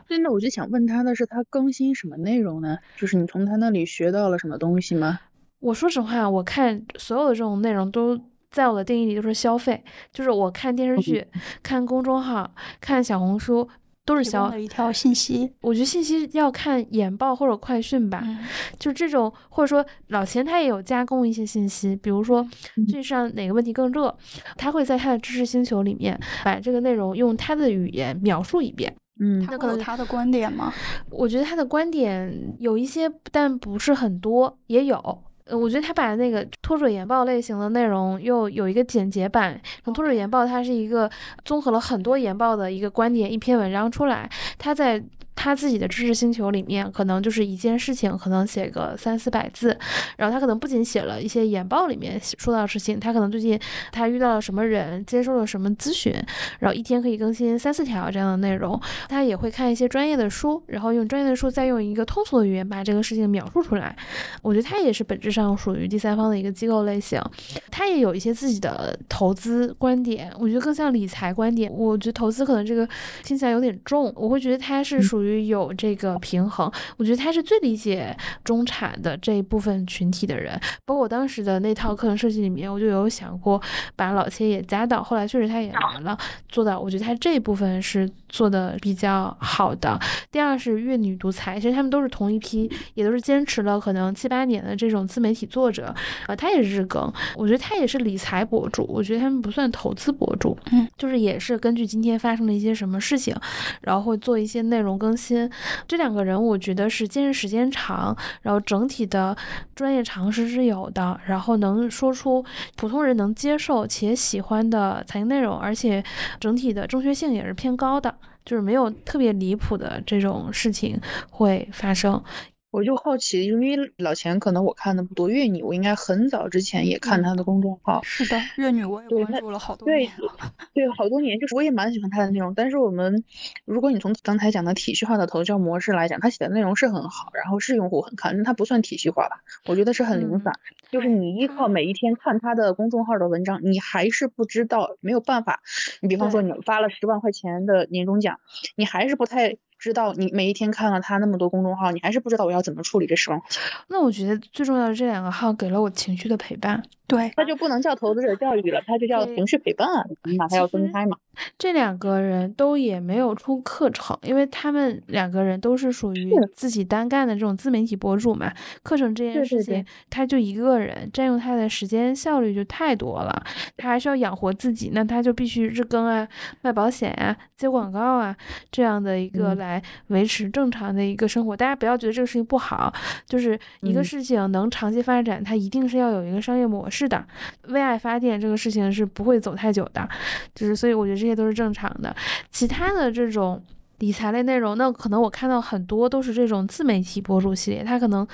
真的，我就想问他的是，他更新什么内容呢？就是你从他那里学到了什么东西吗？我说实话，我看所有的这种内容都。在我的定义里都是消费，就是我看电视剧、看公众号、看小红书都是提供消一条信息。我觉得信息要看研报或者快讯吧，嗯就这种，或者说老钱他也有加工一些信息，比如说嗯最近上哪个问题更热，他会在他的知识星球里面把这个内容用他的语言描述一遍。嗯那可能他的观点吗？我觉得他的观点有一些，但不是很多，也有。呃，我觉得他把那个脱水研报类型的内容又有一个简洁版。脱水研报它是一个综合了很多研报的一个观点，一篇文章出来，他在。他自己的知识星球里面，可能就是一件事情，可能写个三四百字，然后他可能不仅写了一些研报里面说到的事情，他可能最近他遇到了什么人，接受了什么咨询，然后一天可以更新三四条这样的内容。他也会看一些专业的书，然后用专业的书再用一个通俗的语言把这个事情描述出来。我觉得他也是本质上属于第三方的一个机构类型，他也有一些自己的投资观点，我觉得更像理财观点。我觉得投资可能这个听起来有点重，我会觉得他是属于有这个平衡。我觉得他是最理解中产的这一部分群体的人，包括我当时的那套课程设计里面，我就有想过把老切也加到，后来确实他也来了，做到，我觉得他这一部分是做的比较好的。第二是粤女独裁，其实他们都是同一批，也都是坚持了可能七八年的这种自媒体作者，呃，他也是日更，我觉得他也是理财博主，我觉得他们不算投资博主，嗯，就是也是根据今天发生的一些什么事情，然后会做一些内容更新。这两个人我觉得是坚持时间长，然后整体的专业常识是有的，然后能说出普通人能接受且喜欢的财经内容，而且整体的正确性也是偏高的，就是没有特别离谱的这种事情会发生。我就好奇，因为老钱可能我看的不多，月女我应该很早之前也看他的公众号，是的，月女我也关注了好多对年了。对，好多年，就是我也蛮喜欢他的内容，但是我们如果你从刚才讲的体系化的投教模式来讲，他写的内容是很好，然后是用户很看，但他不算体系化吧？我觉得是很零嗯散，就是你依靠每一天看他的公众号的文章，你还是不知道，没有办法。你比方说你发了十万块钱的年终奖，你还是不太知道，你每一天看了他那么多公众号，你还是不知道我要怎么处理这事儿，那我觉得最重要的这两个号给了我情绪的陪伴。对，他就不能叫投资者教育了，他就叫对情绪陪伴啊，你把它要分开嘛。这两个人都也没有出课程，因为他们两个人都是属于自己单干的这种自媒体博主嘛。课程这件事情，他就一个人，占用他的时间效率就太多了，他还是要养活自己，那他就必须日更啊、卖保险啊、接广告啊这样的一个嗯来维持正常的一个生活。大家不要觉得这个事情不好，就是一个嗯事情能长期发展，它一定是要有一个商业模式是的。为爱发电这个事情是不会走太久的，就是所以我觉得这些都是正常的。其他的这种理财类内容，那可能我看到很多都是这种自媒体博主系列，它可能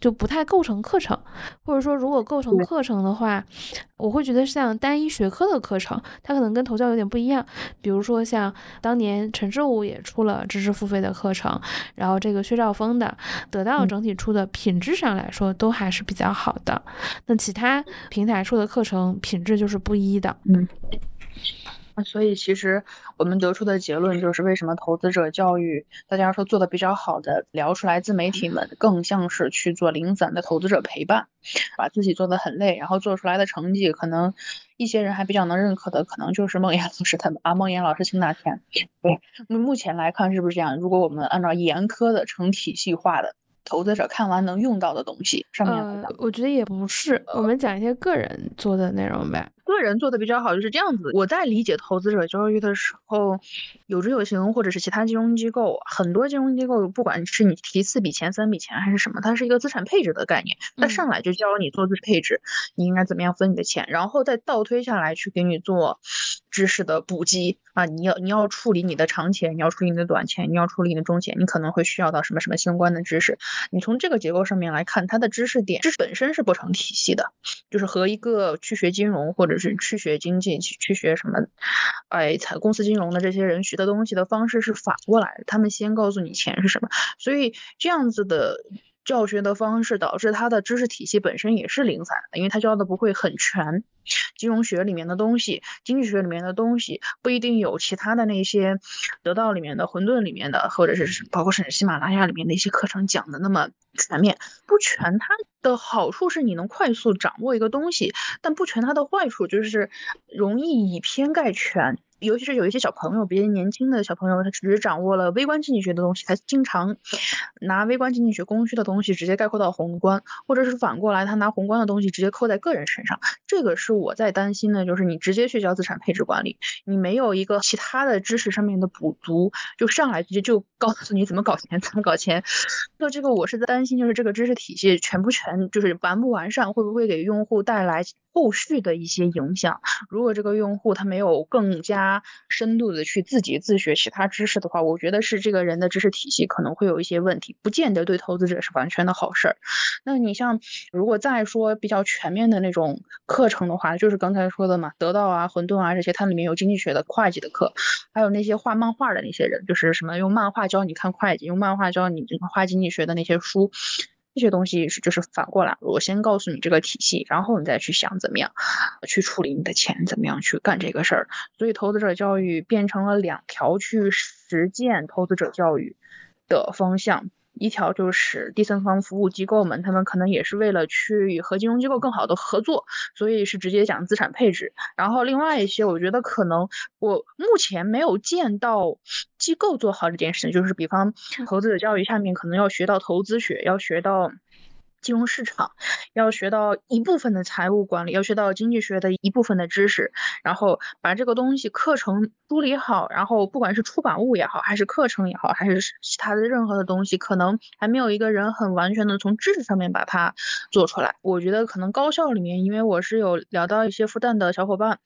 就不太构成课程，或者说如果构成课程的话，我会觉得像单一学科的课程，它可能跟头教有点不一样。比如说像当年陈志武也出了知识付费的课程，然后这个薛兆丰的得到整体出的品质上来说都还是比较好的，那其他平台出的课程品质就是不一的。嗯。所以其实我们得出的结论就是，为什么投资者教育大家说做的比较好的，聊出来自媒体们更像是去做零散的投资者陪伴，把自己做的很累，然后做出来的成绩，可能一些人还比较能认可的，可能就是孟岩 老师他们啊，孟岩老师请哪天？对，目前来看是不是这样？如果我们按照严苛的成体系化的。投资者看完能用到的东西，上面呃，我觉得也不是，我们讲一些个人做的内容呗。个人做的比较好就是这样子。我在理解投资者教育的时候，有知有行或者是其他金融机构，很多金融机构，不管是你提四笔钱、三笔钱还是什么，它是一个资产配置的概念，它上来就教你做资产配置，你应该怎么样分你的钱，然后再倒推下来去给你做知识的补给啊。你要你要处理你的长钱，你要处理你的短钱，你要处理你的中钱，你可能会需要到什么什么相关的知识。你从这个结构上面来看，它的知识点知识本身是不成体系的，就是和一个去学金融或者是去学经济、去去学什么，哎，财公司金融的这些人学的东西的方式是反过来的。他们先告诉你钱是什么，所以这样子的。教学的方式导致他的知识体系本身也是零散的，因为他教的不会很全。金融学里面的东西，经济学里面的东西不一定有其他的那些得到里面的、混沌里面的，或者是包括甚至喜马拉雅里面的一些课程讲的那么全面。不全，它的好处是你能快速掌握一个东西，但不全它的坏处就是容易以偏概全。尤其是有一些小朋友，比较年轻的小朋友，他只是掌握了微观经济学的东西，他经常拿微观经济学供需的东西直接概括到宏观，或者是反过来，他拿宏观的东西直接扣在个人身上。这个是我在担心的，就是你直接去教资产配置管理，你没有一个其他的知识上面的补足，就上来直接就告诉你怎么搞钱，怎么搞钱。那这个我是在担心，就是这个知识体系全不全，就是完不完善，会不会给用户带来？后续的一些影响，如果这个用户他没有更加深度的去自己自学其他知识的话，我觉得是这个人的知识体系可能会有一些问题，不见得对投资者是完全的好事儿。那你像如果再说比较全面的那种课程的话，就是刚才说的嘛，得到啊、混沌啊这些，它里面有经济学的、会计的课，还有那些画漫画的那些人，就是什么用漫画教你看会计，用漫画教你这个画经济学的那些书。这些东西是就是反过来，我先告诉你这个体系，然后你再去想怎么样去处理你的钱，怎么样去干这个事儿。所以投资者教育变成了两条去实践投资者教育的方向。一条就是第三方服务机构们，他们可能也是为了去和金融机构更好的合作，所以是直接讲资产配置。然后另外一些，我觉得可能我目前没有见到机构做好这件事情，就是比方投资者教育下面可能要学到投资学，要学到。金融市场要学到一部分的财务管理，要学到经济学的一部分的知识，然后把这个东西课程梳理好，然后不管是出版物也好，还是课程也好，还是其他的任何的东西，可能还没有一个人很完全的从知识上面把它做出来。我觉得可能高校里面，因为我是有聊到一些复旦的小伙伴。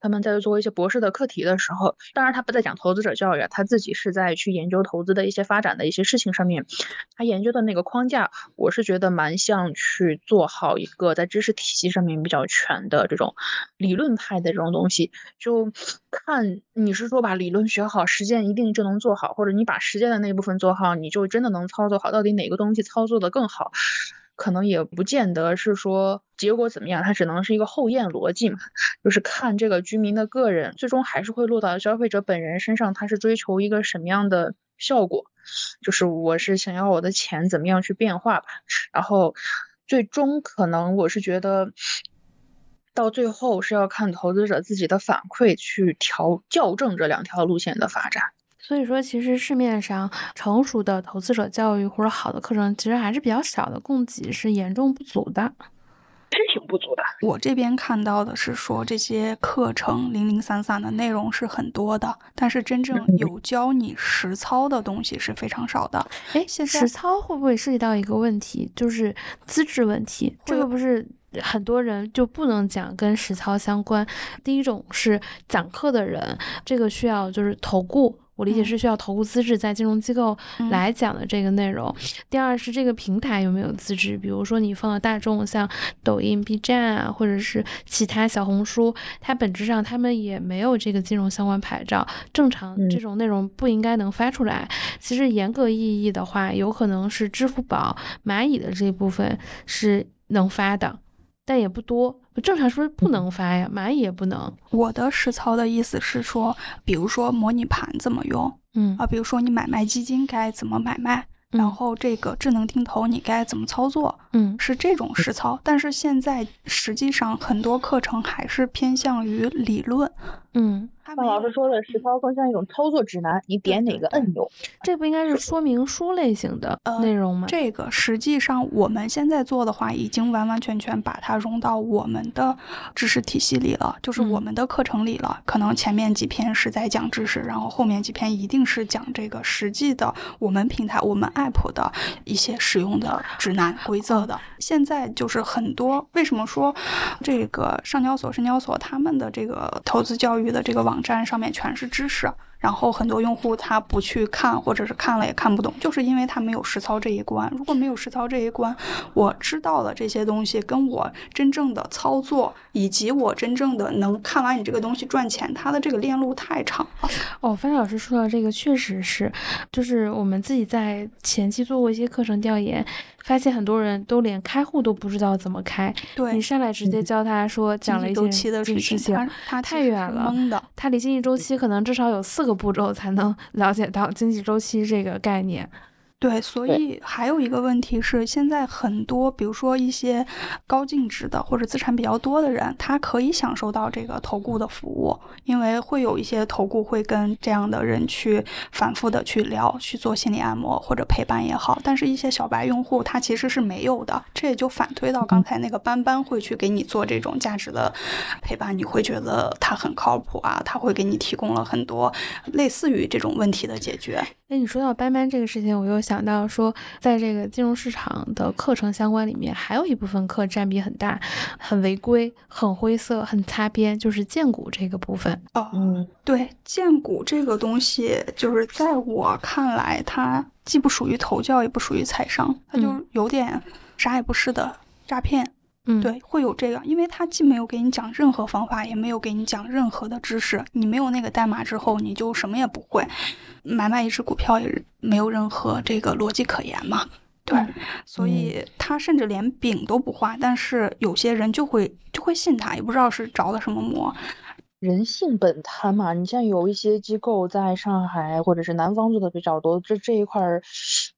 他们在做一些博士的课题的时候，当然他不在讲投资者教育，他自己是在去研究投资的一些发展的一些事情上面。他研究的那个框架，我是觉得蛮像去做好一个在知识体系上面比较全的这种理论派的这种东西。就看你是说把理论学好，实践一定就能做好，或者你把实践的那部分做好，你就真的能操作好。到底哪个东西操作的更好？可能也不见得是说结果怎么样，它只能是一个后验逻辑嘛，就是看这个居民的个人，最终还是会落到消费者本人身上，他是追求一个什么样的效果，就是我是想要我的钱怎么样去变化吧，然后最终可能我是觉得，到最后是要看投资者自己的反馈去调校正这两条路线的发展。所以说，其实市面上成熟的投资者教育或者好的课程，其实还是比较小的，供给是严重不足的，是挺不足的。我这边看到的是说，这些课程零零散散的内容是很多的，但是真正有教你实操的东西是非常少的。哎，实操会不会涉及到一个问题，就是资质问题？这个不是很多人就不能讲跟实操相关。第一种是讲课的人，这个需要就是投顾。我理解是需要投顾资质，在金融机构嗯来讲的这个内容。第二是这个平台有没有资质，比如说你放到大众，像抖音、B 站啊，或者是其他小红书，它本质上他们也没有这个金融相关牌照，正常嗯这种内容不应该能发出来。其实严格意义的话，有可能是支付宝、蚂蚁的这一部分是能发的，但也不多。正常是不是不能发呀？蚂蚁也不能。我的实操的意思是说，比如说模拟盘怎么用嗯啊，比如说你买卖基金该怎么买卖，然嗯后这个智能定投你该怎么操作，嗯是这种实操。但是现在实际上很多课程还是偏向于理论，嗯，范它没有老师说的实操更像一种操作指南，你点哪个按钮。这不应该是说明书类型的呃内容吗？这个实际上我们现在做的话，已经完完全全把它融到我们的知识体系里了，就是我嗯们的课程里了。可能前面几篇是在讲知识，然后后面几篇一定是讲这个实际的我们平台、我们 app 的一些使用的指南规则的。现在就是很多，为什么说这个上交所、深交所他们的这个投资教育的这个网站上面全是知识？然后很多用户他不去看，或者是看了也看不懂，就是因为他没有实操这一关。如果没有实操这一关，我知道了这些东西，跟我真正的操作，以及我真正的能看完你这个东西赚钱，它的这个链路太长了。哦，范老师说到这个，确实是，就是我们自己在前期做过一些课程调研，发现很多人都连开户都不知道怎么开，对你，上来直接教他说讲了一经济周期的事情，这个事情，它它太远了。他离经济周期可能至少有四个步骤才能了解到经济周期这个概念。对，所以还有一个问题是，现在很多，比如说一些高净值的或者资产比较多的人，他可以享受到这个投顾的服务，因为会有一些投顾会跟这样的人去反复的去聊，去做心理按摩或者陪伴也好。但是，一些小白用户他其实是没有的，这也就反推到刚才那个班班会去给你做这种价值的陪伴，你会觉得他很靠谱啊，他会给你提供了很多类似于这种问题的解决。那你说到班班这个事情，我又想到说，在这个金融市场的课程相关里面，还有一部分课占比很大，很违规、很灰色、很擦边，就是荐股这个部分。哦，嗯，对，荐股这个东西，就是在我看来，它既不属于投教，也不属于财商，它就嗯有点啥也不是的诈骗。嗯，，对，会有这个，因为他既没有给你讲任何方法，也没有给你讲任何的知识，你没有那个代码之后，你就什么也不会。买卖一只股票也没有任何这个逻辑可言嘛。对，所以他甚至连饼都不画，但是有些人就会就会信他，也不知道是着了什么魔。人性本贪嘛，你像有一些机构在上海或者是南方做的比较多，这这一块儿，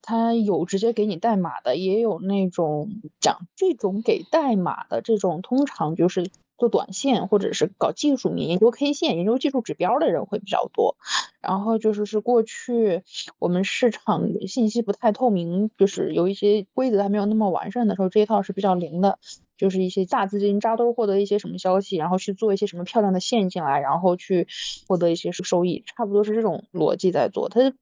它有直接给你代码的，也有那种讲这种给代码的这种，通常就是做短线或者是搞技术面研究 K 线、研究技术指标的人会比较多。然后就是是过去我们市场信息不太透明，就是有一些规则还没有那么完善的时候，这一套是比较灵的。就是一些大资金扎堆获得一些什么消息，然后去做一些什么漂亮的线进来，然后去获得一些收益，差不多是这种逻辑在做。它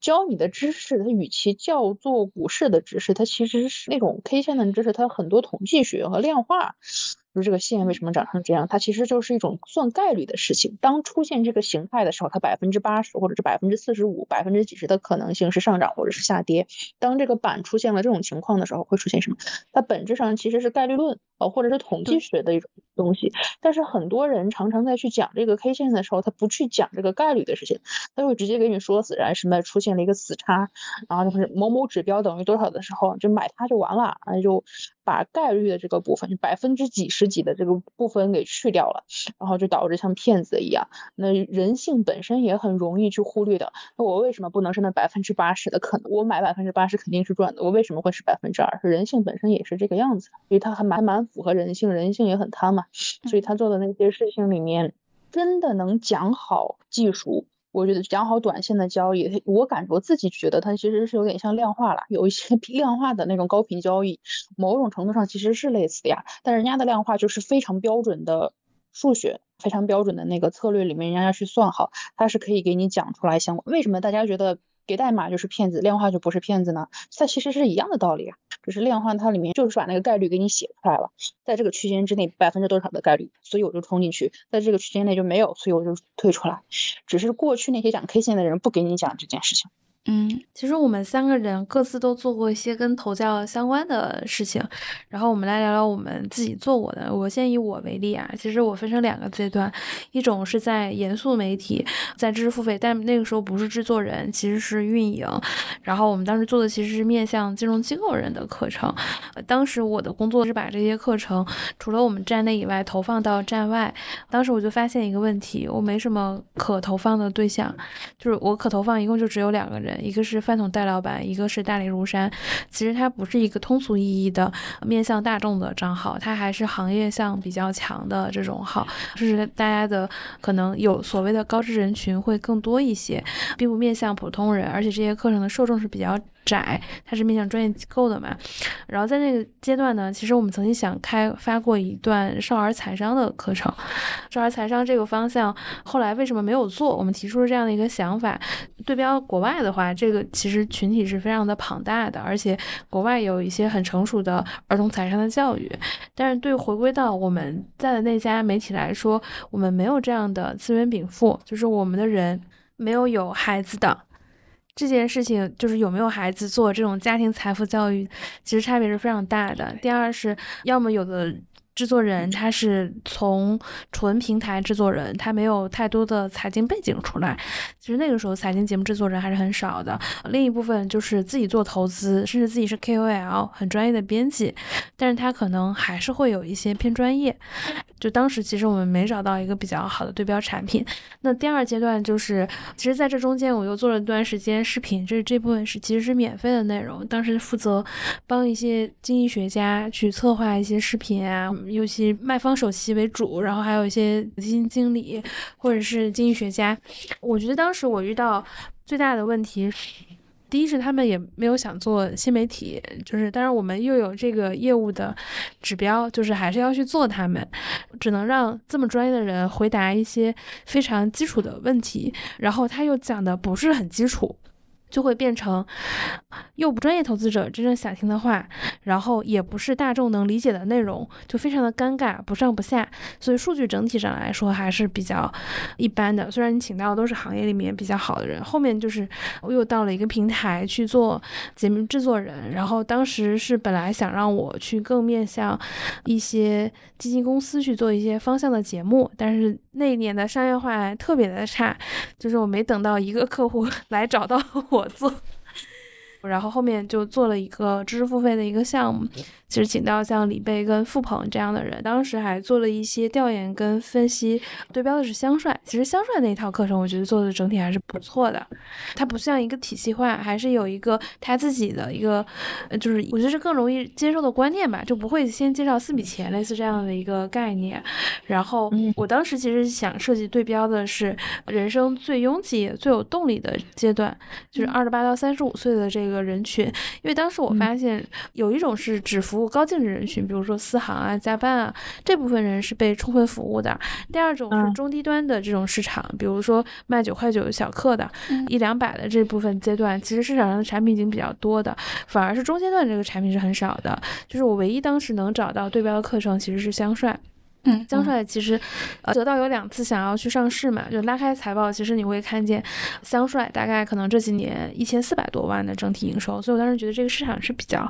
教你的知识，它与其叫做股市的知识，它其实是那种 K 线的知识，它很多统计学和量化。就是这个线为什么长成这样，它其实就是一种算概率的事情。当出现这个形态的时候，它百分之八十或者是百分之四十五、百分之几十的可能性是上涨或者是下跌。当这个板出现了这种情况的时候，会出现什么？它本质上其实是概率论，呃，或者是统计学的一种东西。但是很多人常常在去讲这个 K 线的时候，他不去讲这个概率的事情，他会直接给你说死然什么出现了一个死叉，然后就是某某指标等于多少的时候，就买它就完了，啊，就把概率的这个部分，就百分之几十几的这个部分给去掉了，然后就导致像骗子一样。那人性本身也很容易去忽略的。那我为什么不能是那百分之八十的可能？我买百分之八十肯定是赚的，我为什么会是百分之二十？人性本身也是这个样子，因为它还蛮蛮符合人性，人性也很贪嘛，所以他做的那些事情里面，真的能讲好技术。我觉得讲好短线的交易，我感觉我自己觉得它其实是有点像量化了，有一些 量化的那种高频交易，某种程度上其实是类似的呀。但人家的量化就是非常标准的数学，非常标准的那个策略里面，人家要去算好，它是可以给你讲出来相关。为什么大家觉得给代码就是骗子，量化就不是骗子呢？它其实是一样的道理啊，就是量化它里面就是把那个概率给你写出来了，在这个区间之内百分之多少的概率，所以我就冲进去，在这个区间内就没有，所以我就退出来。只是过去那些讲 K 线的人不给你讲这件事情。嗯，其实我们三个人各自都做过一些跟投教相关的事情，然后我们来聊聊我们自己做过的。我先以我为例啊，其实我分成两个阶段，一种是在严肃媒体，在知识付费，但那个时候不是制作人，其实是运营。然后我们当时做的其实是面向金融机构人的课程。当时我的工作是把这些课程除了我们站内以外投放到站外。当时我就发现一个问题，我没什么可投放的对象，就是我可投放一共就只有两个人。一个是饭桶戴老板，一个是大理如山。其实它不是一个通俗意义的面向大众的账号，它还是行业向比较强的这种号，就是大家的可能有所谓的高知人群会更多一些，并不面向普通人，而且这些课程的受众是比较。窄，它是面向专业机构的嘛。然后在那个阶段呢，其实我们曾经想开发过一段少儿财商的课程。少儿财商这个方向，后来为什么没有做？我们提出了这样的一个想法：对标国外的话，这个其实群体是非常的庞大的，而且国外有一些很成熟的儿童财商的教育。但是对回归到我们在的那家媒体来说，我们没有这样的资源禀赋，就是我们的人没有有孩子的。这件事情就是有没有孩子做这种家庭财富教育，其实差别是非常大的。第二是要么有的。制作人他是从纯平台制作人，他没有太多的财经背景出来。其实那个时候财经节目制作人还是很少的。另一部分就是自己做投资，甚至自己是 KOL，很专业的编辑，但是他可能还是会有一些偏专业。就当时其实我们没找到一个比较好的对标产品。那第二阶段就是，其实在这中间我又做了一段时间视频，这这部分是其实是免费的内容。当时负责帮一些经济学家去策划一些视频啊。尤其卖方首席为主，然后还有一些基金经理或者是经济学家。我觉得当时我遇到最大的问题，第一是他们也没有想做新媒体，就是当然我们又有这个业务的指标，就是还是要去做他们，只能让这么专业的人回答一些非常基础的问题，然后他又讲的不是很基础。就会变成又不专业投资者真正想听的话，然后也不是大众能理解的内容，就非常的尴尬，不上不下。所以数据整体上来说还是比较一般的。虽然你请到的都是行业里面比较好的人，后面就是我又到了一个平台去做节目制作人，然后当时是本来想让我去更面向一些基金公司去做一些方向的节目，但是那一年的商业化特别的差，就是我没等到一个客户 来找到我。我做。然后后面就做了一个知识付费的一个项目。其实请到像李贝跟付鹏这样的人，当时还做了一些调研跟分析，对标的是香帅。其实香帅那一套课程，我觉得做的整体还是不错的。它不像一个体系化，还是有一个他自己的一个，就是我觉得是更容易接受的观念吧，就不会先介绍四笔钱类似这样的一个概念。然后我当时其实想设计对标的是人生最拥挤、最有动力的阶段，就是二十八到三十五岁的这个人群。因为当时我发现有一种是只服务。高净值人群，比如说私行啊、加班啊，这部分人是被充分服务的。第二种是中低端的这种市场，比如说卖九块九小课的，一两百的这部分阶段，其实市场上的产品已经比较多的，反而是中间段这个产品是很少的。就是我唯一当时能找到对标的课程，其实是香帅。嗯，江帅其实，呃，得到有两次想要去上市嘛，就拉开财报，其实你会看见，香帅大概可能这几年一千四百多万的整体营收，所以我当时觉得这个市场是比较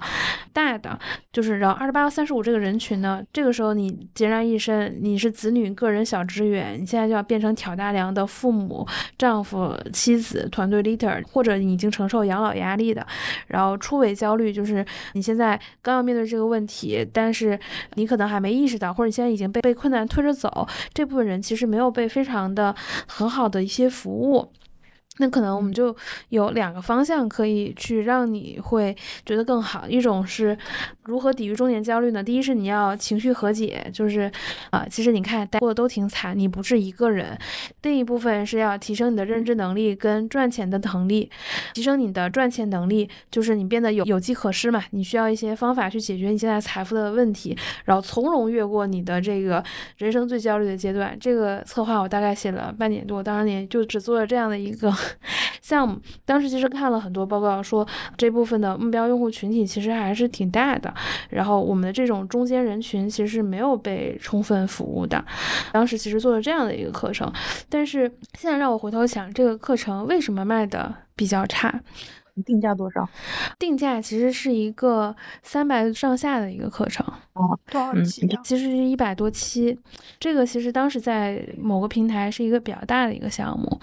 大的。就是然后二十八到三十五这个人群呢，这个时候你孑然一身，你是子女、个人小职员，你现在就要变成挑大梁的父母、丈夫、妻子、团队 leader，或者你已经承受养老压力的，然后初尾焦虑，就是你现在刚要面对这个问题，但是你可能还没意识到，或者你现在已经被。被困难推着走，这部分人其实没有被非常的很好的一些服务。那可能我们就有两个方向可以去让你会觉得更好。一种是如何抵御中年焦虑呢？第一是你要情绪和解，就是啊，其实你看过的都挺惨，你不是一个人。另一部分是要提升你的认知能力跟赚钱的能力，提升你的赚钱能力，就是你变得有有机可施嘛。你需要一些方法去解决你现在财富的问题，然后从容越过你的这个人生最焦虑的阶段。这个策划我大概写了半年多，当然也就只做了这样的一个。项目，当时其实看了很多报告，说这部分的目标用户群体其实还是挺大的。然后我们的这种中间人群其实是没有被充分服务的。当时其实做了这样的一个课程，但是现在让我回头想，这个课程为什么卖的比较差？定价多少？定价其实是一个三百上下的一个课程。哦，多少嗯级啊？其实是一百多期，这个其实当时在某个平台是一个比较大的一个项目，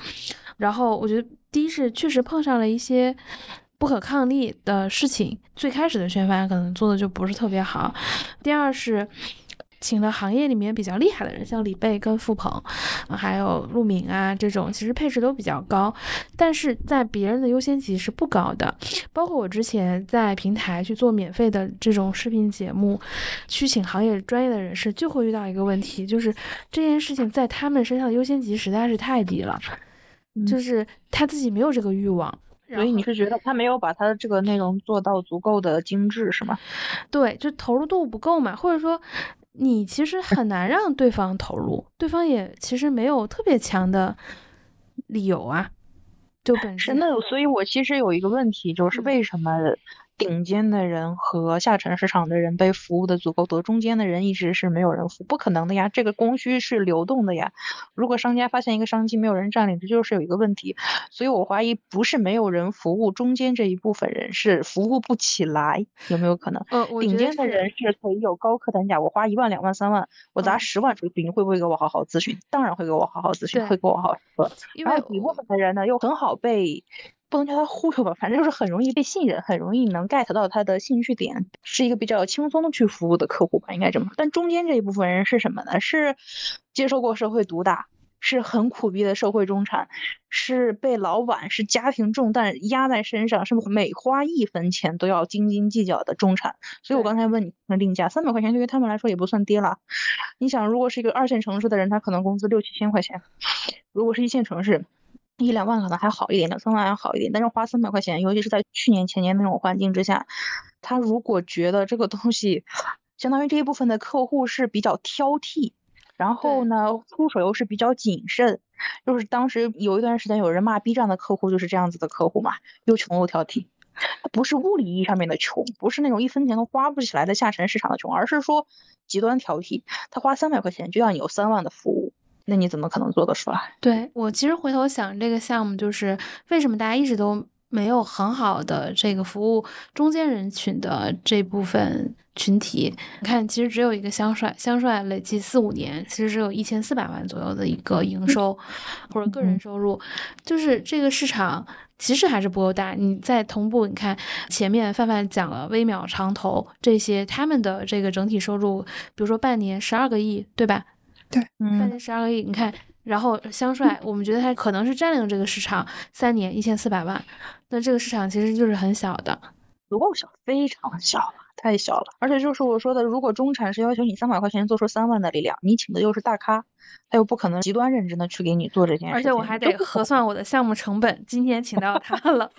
然后我觉得第一是确实碰上了一些不可抗力的事情，最开始的宣发可能做的就不是特别好，第二是。请了行业里面比较厉害的人，像李贝跟付鹏，还有陆敏啊这种，其实配置都比较高，但是在别人的优先级是不高的。包括我之前在平台去做免费的这种视频节目，去请行业专业的人士，就会遇到一个问题，就是这件事情在他们身上的优先级实在是太低了，就 是他自己没有这个欲望。所以你是觉得他没有把他的这个内容做到足够的精致，是吗？对，就投入度不够嘛，或者说你其实很难让对方投入，对方也其实没有特别强的理由啊，就本，身那所以我其实有一个问题，就是嗯为什么顶尖的人和下沉市场的人被服务的足够多，中间的人一直是没有人服？不可能的呀，这个供需是流动的呀。如果商家发现一个商机没有人占领，这就是有一个问题。所以我怀疑不是没有人服务，中间这一部分人是服务不起来，有没有可能？呃，顶尖的人是可以有高客单价，我花一万、两万、三万，我砸嗯十万出去，你会不会给我好好咨询？当然会给我好好咨询，会给我好好说。因为底部分的人呢，又很好被，不能叫他忽悠吧，反正就是很容易被信任，很容易能 get 到他的兴趣点，是一个比较轻松的去服务的客户吧，应该这么说。但中间这一部分人是什么呢？是接受过社会毒打。是很苦逼的社会中产，是被老板是家庭重担压在身上，是每花一分钱都要斤斤计较的中产。所以我刚才问你那定价三百块钱，对于他们来说也不算低了。你想，如果是一个二线城市的人，他可能工资六七千块钱，如果是一线城市，一两万可能还好一点，两三万还好一点。但是花三百块钱，尤其是在去年前年那种环境之下，他如果觉得这个东西，相当于这一部分的客户是比较挑剔，然后呢，出手又是比较谨慎。就是当时有一段时间有人骂 B 站的客户就是这样子的客户嘛，又穷又挑剔。他不是物理意义上面的穷，不是那种一分钱都花不起来的下沉市场的穷，而是说极端挑剔。他花三百块钱就要你有三万的服务，那你怎么可能做得出来？对我其实回头想这个项目，就是为什么大家一直都没有很好的这个服务中间人群的这部分群体。你看，其实只有一个香帅，香帅累计四五年，其实只有一千四百万左右的一个营收或者个人收入，就是这个市场。其实还是不够大。你在同步，你看前面范范讲了微秒、长投这些，他们的这个整体收入，比如说半年十二个亿，对吧？半嗯，年十二个亿，你看，然后香帅，我们觉得他可能是占领这个市场三年一千四百万，那这个市场其实就是很小的。足够小，非常小了，太小了。而且就是我说的，如果中产是要求你三百块钱做出三万的力量，你请的又是大咖，他又不可能极端认真的去给你做这件事情。而且我还得核算我的项目成本，今天请到他了，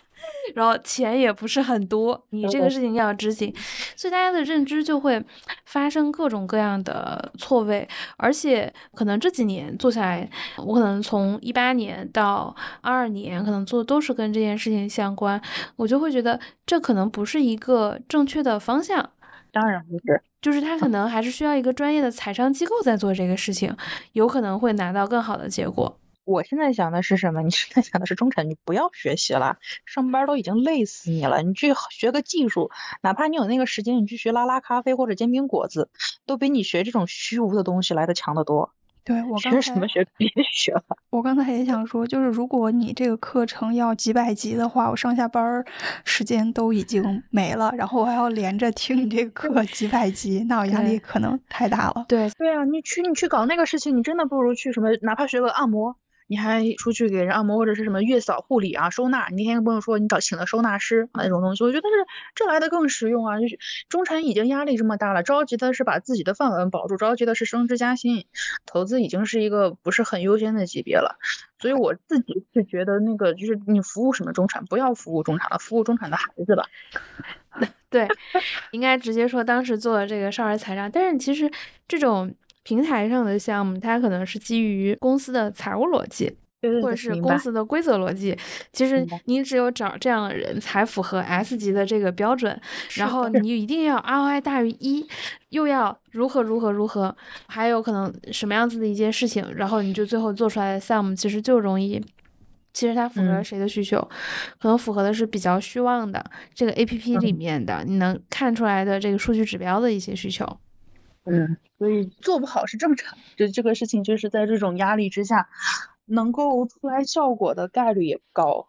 然后钱也不是很多，你这个事情要执行，所以大家的认知就会发生各种各样的错位，而且可能这几年做下来，我可能从一八年到二二年，可能做的都是跟这件事情相关，我就会觉得这可能不是一个正确的方向。当然不是，就是他可能还是需要一个专业的财商机构在做这个事情，有可能会拿到更好的结果。我现在想的是什么？你现在想的是中产，你不要学习了，上班都已经累死你了，你去学个技术，哪怕你有那个时间，你去学拉拉咖啡或者煎饼果子，都比你学这种虚无的东西来的强得多。对我刚学什么学，别学了。我刚才也想说，就是如果你这个课程要几百集的话，我上下班时间都已经没了，然后我还要连着听你这个课几百集，那我压力可能太大了。对，对啊，你去你去搞那个事情，你真的不如去什么，哪怕学个按摩，你还出去给人按摩或者是什么月嫂护理啊、收纳，你那天跟朋友说你找请了收纳师那种东西，我觉得是这来的更实用啊。就是中产已经压力这么大了，着急的是把自己的饭碗保住，着急的是升职加薪，投资已经是一个不是很优先的级别了。所以我自己是觉得那个就是你服务什么中产，不要服务中产了，服务中产的孩子吧。对，应该直接说当时做的这个少儿财商，但是其实这种平台上的项目，它可能是基于公司的财务逻辑。或者是公司的规则逻辑，其实你只有找这样的人才符合 S 级的这个标准，然后 你一定要 ROI 大于一，又要如何如何如何，还有可能什么样子的一件事情，然后你就最后做出来的项目其实就容易。其实它符合谁的需求？可能符合的是比较虚妄的这个 A P P 里嗯面的你能看出来的这个数据指标的一些需求。嗯，所以做不好是正常，就这个事情就是在这种压力之下，能够出来效果的概率也不高。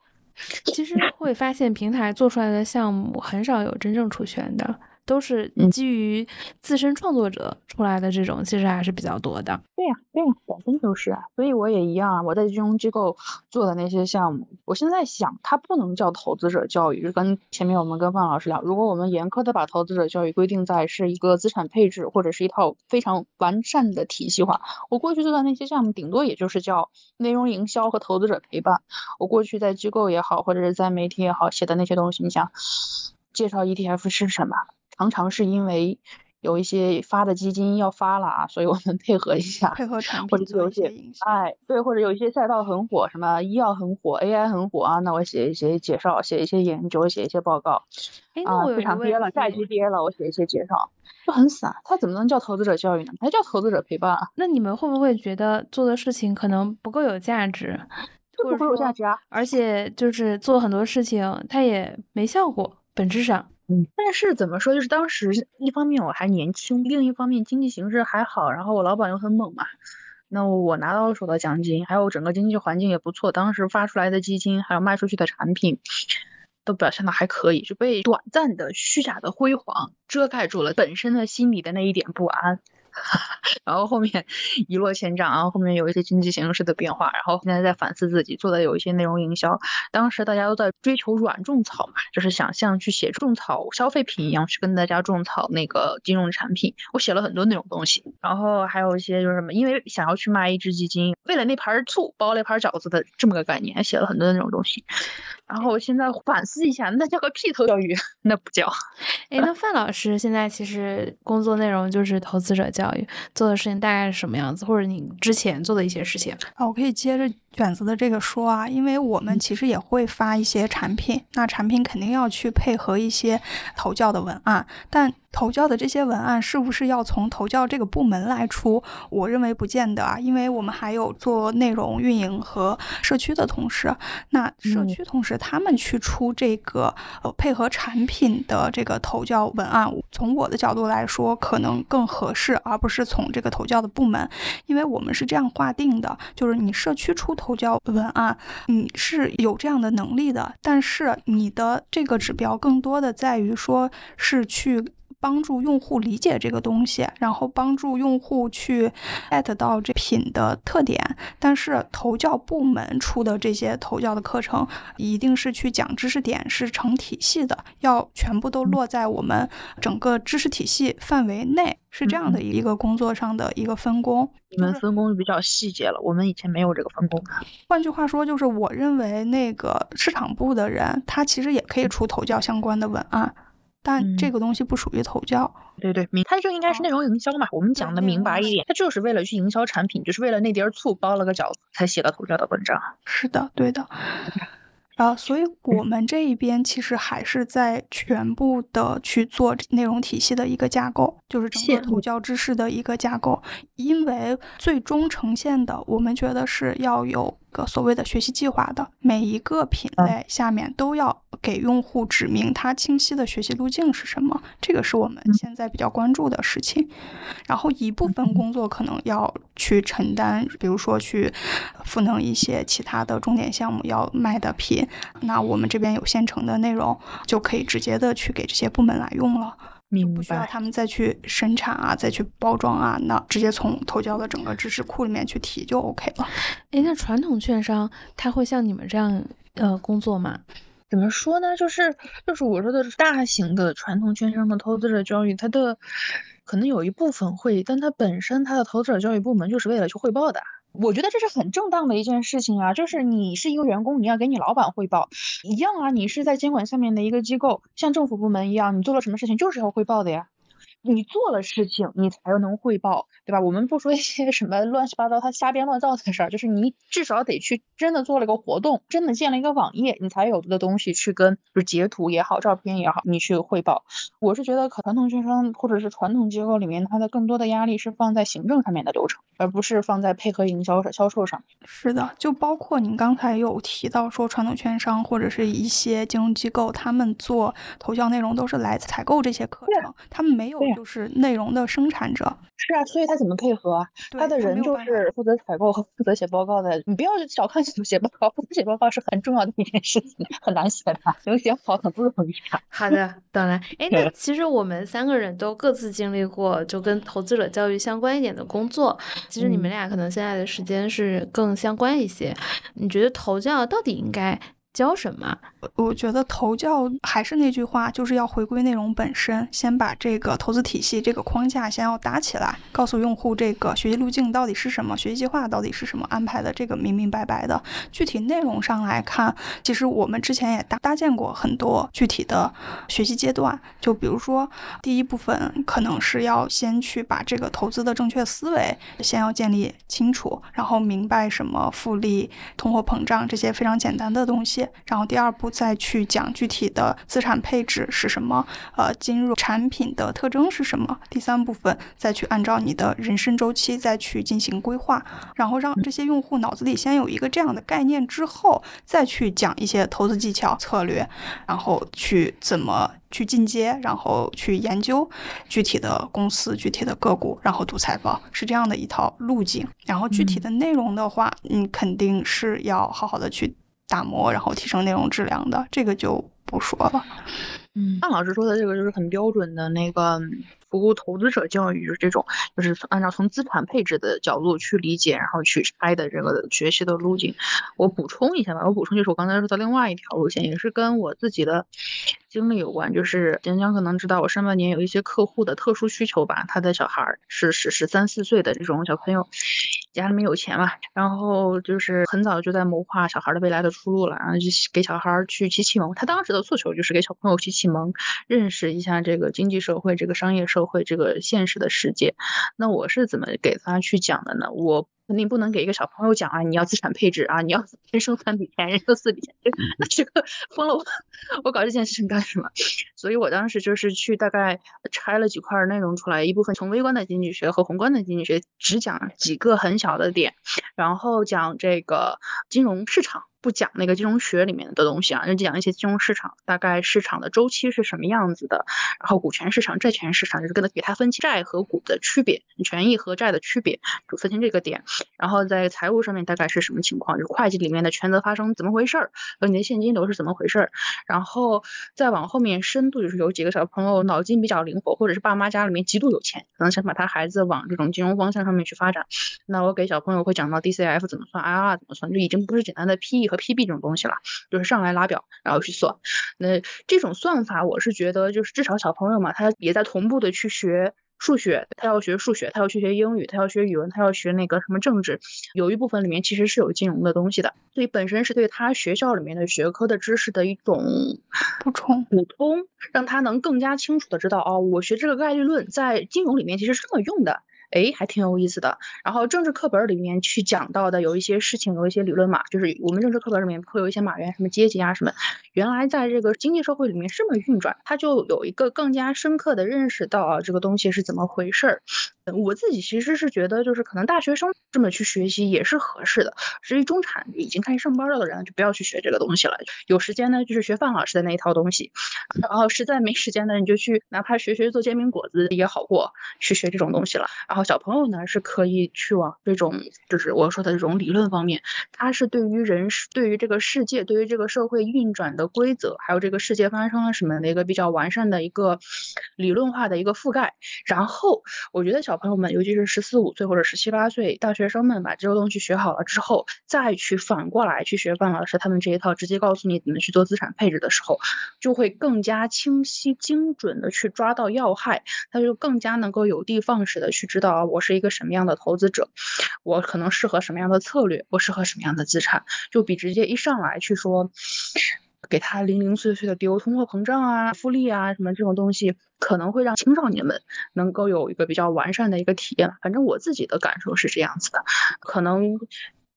其实会发现平台做出来的项目很少有真正出圈的，都是你基于自身创作者出来的这种，其实还是比较多的。对呀、对呀、本身就是啊，所以我也一样啊。我在金融机构做的那些项目，我现在想，它不能叫投资者教育。就跟前面我们跟范老师聊，如果我们严苛的把投资者教育规定在是一个资产配置或者是一套非常完善的体系化，我过去做的那些项目，顶多也就是叫内容营销和投资者陪伴。我过去在机构也好，或者是在媒体也好写的那些东西，你想介绍 ETF 是什么，常常是因为。有一些发的基金要发了啊，所以我们配合一下，配合产或者品做一是有一些。哎，对，或者有一些赛道很火，什么医药很火，AI 很火啊，那我写一些介绍，写一些研究，写一些报告哎，啊那我，有市一场跌了，债题基跌了，我写一些介绍，就很散，他怎么能叫投资者教育呢？还叫投资者陪伴啊，那你们会不会觉得做的事情可能不够有价值，或者这不会有价说，值啊。而且就是做很多事情它也没效果，本质上。但是怎么说，就是当时一方面我还年轻，另一方面经济形势还好，然后我老板又很猛嘛，那我拿到手的奖金，还有整个经济环境也不错，当时发出来的基金，还有卖出去的产品，都表现的还可以，就被短暂的虚假的辉煌遮盖住了本身的心里的那一点不安。然后后面 一落千丈，然后后面有一些经济形势的变化，然后现在在反思自己做的有一些内容营销。当时大家都在追求软种草嘛，就是想像去写种草消费品一样，去跟大家种草那个金融产品。我写了很多那种东西，然后还有一些就是什么，因为想要去卖一只基金，为了那盘醋包了一盘饺子的这么个概念，还写了很多那种东西。然后我现在反思一下，那叫个屁投教育，那不叫。哎，那范老师现在其实工作内容就是投资者教教育，做的事情大概是什么样子，或者你之前做的一些事情？啊，我可以接着卷子的这个说啊，因为我们其实也会发一些产品，那产品肯定要去配合一些投教的文案，但投教的这些文案是不是要从投教这个部门来出？我认为不见得啊，因为我们还有做内容运营和社区的同事，那社嗯。区同事他们去出这个呃配合产品的这个投教文案，从我的角度来说可能更合适，而不是从这个投教的部门，因为我们是这样划定的，就是你社区出投教文案，你是有这样的能力的，但是你的这个指标更多的在于说是去。帮助用户理解这个东西，然后帮助用户去 get 到这品的特点。但是投教部门出的这些投教的课程，一定是去讲知识点，是成体系的，要全部都落在我们整个知识体系范围内，是这样的一个工作上的一个分工。你们分工比较细节了，我们以前没有这个分工。换句话说，就是我认为那个市场部的人，他其实也可以出投教相关的文案，但嗯这个东西不属于投教。对对，明，它就应该是内容营销嘛。我们讲的明白一点，它就是为了去营销产品，就是为了那碟儿醋包了个饺子才写了头教的文章。是的，对的。啊，所以我们这一边其实还是在全部的去做内容体系的一个架构，就是整个投教知识的一个架构。因为最终呈现的，我们觉得是要有个所谓的学习计划的，每一个品类下面都要给用户指明它清晰的学习路径是什么，这个是我们现在比较关注的事情。然后一部分工作可能要去承担，比如说去赋能一些其他的重点项目要卖的品，那我们这边有现成的内容，就可以直接的去给这些部门来用了。明不需要。他们再去生产啊，再去包装啊，那直接从投教的整个知识库里面去提就 OK 了。哎，那传统券商他会像你们这样呃工作吗？怎么说呢？就是就是我说的大型的传统券商的投资者教育，它的可能有一部分会，但它本身它的投资者教育部门就是为了去汇报的。我觉得这是很正当的一件事情啊，就是你是一个员工，你要给你老板汇报，一样啊，你是在监管下面的一个机构，像政府部门一样，你做了什么事情就是要汇报的呀。你做了事情，你才能汇报，对吧？我们不说一些什么乱七八糟、他瞎编乱造的事儿，就是你至少得去真的做了个活动，真的建了一个网页，你才有的东西去跟，就是截图也好，照片也好，你去汇报。我是觉得，可传统券商或者是传统机构里面，它的更多的压力是放在行政上面的流程，而不是放在配合营销、销售上面。是的，就包括您刚才有提到说，传统券商或者是一些金融机构，他们做头教内容都是来采购这些课程，他们没有就是内容的生产者。是啊，所以他怎么配合啊？他的人就是负责采购和负责写报告的。你不要小看 写报告，负责写报告是很重要的一件事情，很难写的，能写好很不容易。好的，当然，哎，那其实我们三个人都各自经历过就跟投资者教育相关一点的工作。其实你们俩可能现在的时间是更相关一些。你觉得投教到底应该？教什么？我觉得投教还是那句话，就是要回归内容本身，先把这个投资体系这个框架先要搭起来，告诉用户这个学习路径到底是什么，学习计划到底是什么，安排的这个明明白白的。具体内容上来看，其实我们之前也搭搭建过很多具体的学习阶段，就比如说第一部分可能是要先去把这个投资的正确思维先要建立清楚，然后明白什么复利、通货膨胀这些非常简单的东西。然后第二步再去讲具体的资产配置是什么，呃，金融产品的特征是什么。第三部分再去按照你的人生周期再去进行规划，然后让这些用户脑子里先有一个这样的概念，之后再去讲一些投资技巧策略，然后去怎么去进阶，然后去研究具体的公司、具体的个股，然后读财报，是这样的一套路径。然后具体的内容的话，你肯定是要好好的去。打磨，然后提升内容质量的，这个就不说了。嗯，范老师说的这个就是很标准的那个。服务投资者教育就是这种，就是按照从资产配置的角度去理解，然后去拆的这个学习的路径。我补充一下吧，我补充就是我刚才说的另外一条路线，也是跟我自己的经历有关。就是简讲可能知道，我上半年有一些客户的特殊需求吧，他的小孩是十十三四岁的这种小朋友，家里面有钱嘛，然后就是很早就在谋划小孩的未来的出路了，然后就给小孩去启启蒙。他当时的诉求就是给小朋友去启蒙，认识一下这个经济社会，这个商业社。会这个现实的世界，那我是怎么给他去讲的呢？我肯定不能给一个小朋友讲啊，你要资产配置啊，你要人生三笔钱，人生四笔钱，那 这个疯了我，我搞这件事情干什么？所以我当时就是去大概拆了几块内容出来，一部分从微观的经济学和宏观的经济学只讲几个很小的点，然后讲这个金融市场。不讲那个金融学里面的东西啊，就讲一些金融市场大概市场的周期是什么样子的，然后股权市场、债权市场就是跟他给他分清债和股的区别，权益和债的区别，就分清这个点。然后在财务上面大概是什么情况，就是会计里面的权责发生怎么回事儿，和你的现金流是怎么回事儿。然后再往后面深度，就是有几个小朋友脑筋比较灵活，或者是爸妈家里面极度有钱，可能想把他孩子往这种金融方向上面去发展，那我给小朋友会讲到 DCF 怎么算，IRR 怎么算，就已经不是简单的 PE。和 PB 这种东西了，就是上来拉表，然后去算。那这种算法，我是觉得就是至少小朋友嘛，他也在同步的去学数学，他要学数学，他要去学英语，他要学语文，他要学那个什么政治，有一部分里面其实是有金融的东西的，所以本身是对他学校里面的学科的知识的一种补充，补充，让他能更加清楚的知道，哦，我学这个概率论在金融里面其实是这么用的。哎，还挺有意思的。然后政治课本里面去讲到的有一些事情，有一些理论嘛，就是我们政治课本里面会有一些马原什么阶级啊什么，原来在这个经济社会里面这么运转，他就有一个更加深刻的认识到啊这个东西是怎么回事儿。我自己其实是觉得，就是可能大学生这么去学习也是合适的。至于中产已经开始上班了的人，就不要去学这个东西了。有时间呢，就是学范老师的那一套东西；然后实在没时间呢，你就去哪怕学学做煎饼果子也好过，去学这种东西了。然后小朋友呢，是可以去往这种，就是我说的这种理论方面，他是对于人、对于这个世界、对于这个社会运转的规则，还有这个世界发生了什么的一个比较完善的一个理论化的一个覆盖。然后我觉得小。小朋友们，尤其是十四五岁或者十七八岁大学生们，把这个东西学好了之后，再去反过来去学范老师他们这一套，直接告诉你怎么去做资产配置的时候，就会更加清晰、精准的去抓到要害，他就更加能够有的放矢的去知道啊，我是一个什么样的投资者，我可能适合什么样的策略，我适合什么样的资产，就比直接一上来去说。给他零零碎碎的丢通货膨胀啊、复利啊什么这种东西，可能会让青少年们能够有一个比较完善的一个体验。反正我自己的感受是这样子的，可能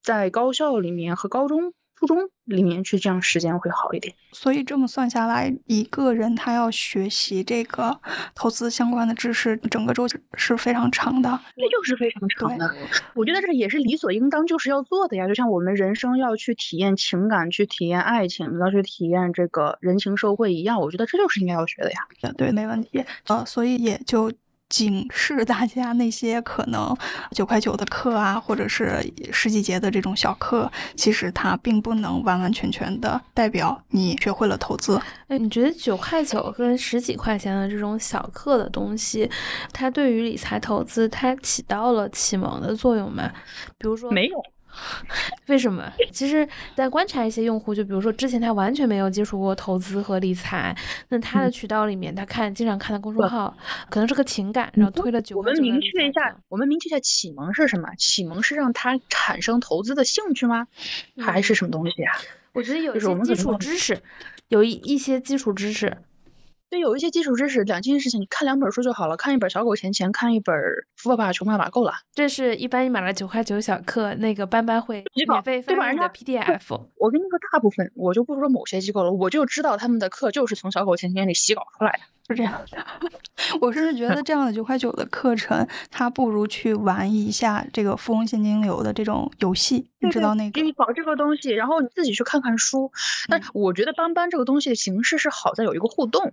在高校里面和高中。初中里面去，这样时间会好一点。所以这么算下来，一个人他要学习这个投资相关的知识，整个周期是非常长的。这就是非常长的。我觉得这也是理所应当就是要做的呀。就像我们人生要去体验情感，去体验爱情，要去体验这个人情社会一样。我觉得这就是应该要学的呀。对，没问题。呃，所以也就。警示大家，那些可能九块九的课啊，或者是十几节的这种小课，其实它并不能完完全全的代表你学会了投资。哎，你觉得九块九跟十几块钱的这种小课的东西，它对于理财投资，它起到了启蒙的作用吗？比如说，没有。为什么？其实，在观察一些用户，就比如说之前他完全没有接触过投资和理财，那他的渠道里面，他看经常看的公众号，可能是个情感，然后推了九。我们明确一下，我们明确一下启蒙是什么？启蒙是让他产生投资的兴趣吗？还是什么东西啊？我觉得有一些基础知识，有一一些基础知识。对，有一些基础知识，两件事情，你看两本书就好了。看一本《小狗钱钱》，看一本《富爸爸穷爸爸》够了。这是一般你买了九块九小课，那个班班会免费发你的 PDF。我跟你说，大部分我就不说某些机构了，我就知道他们的课就是从《小狗钱钱》里洗稿出来的。是这样的，我甚至觉得这样的九块九的课程，它不如去玩一下这个富翁现金流的这种游戏，你知道那个？你搞这个东西，然后你自己去看看书。但我觉得班班这个东西的形式是好在有一个互动，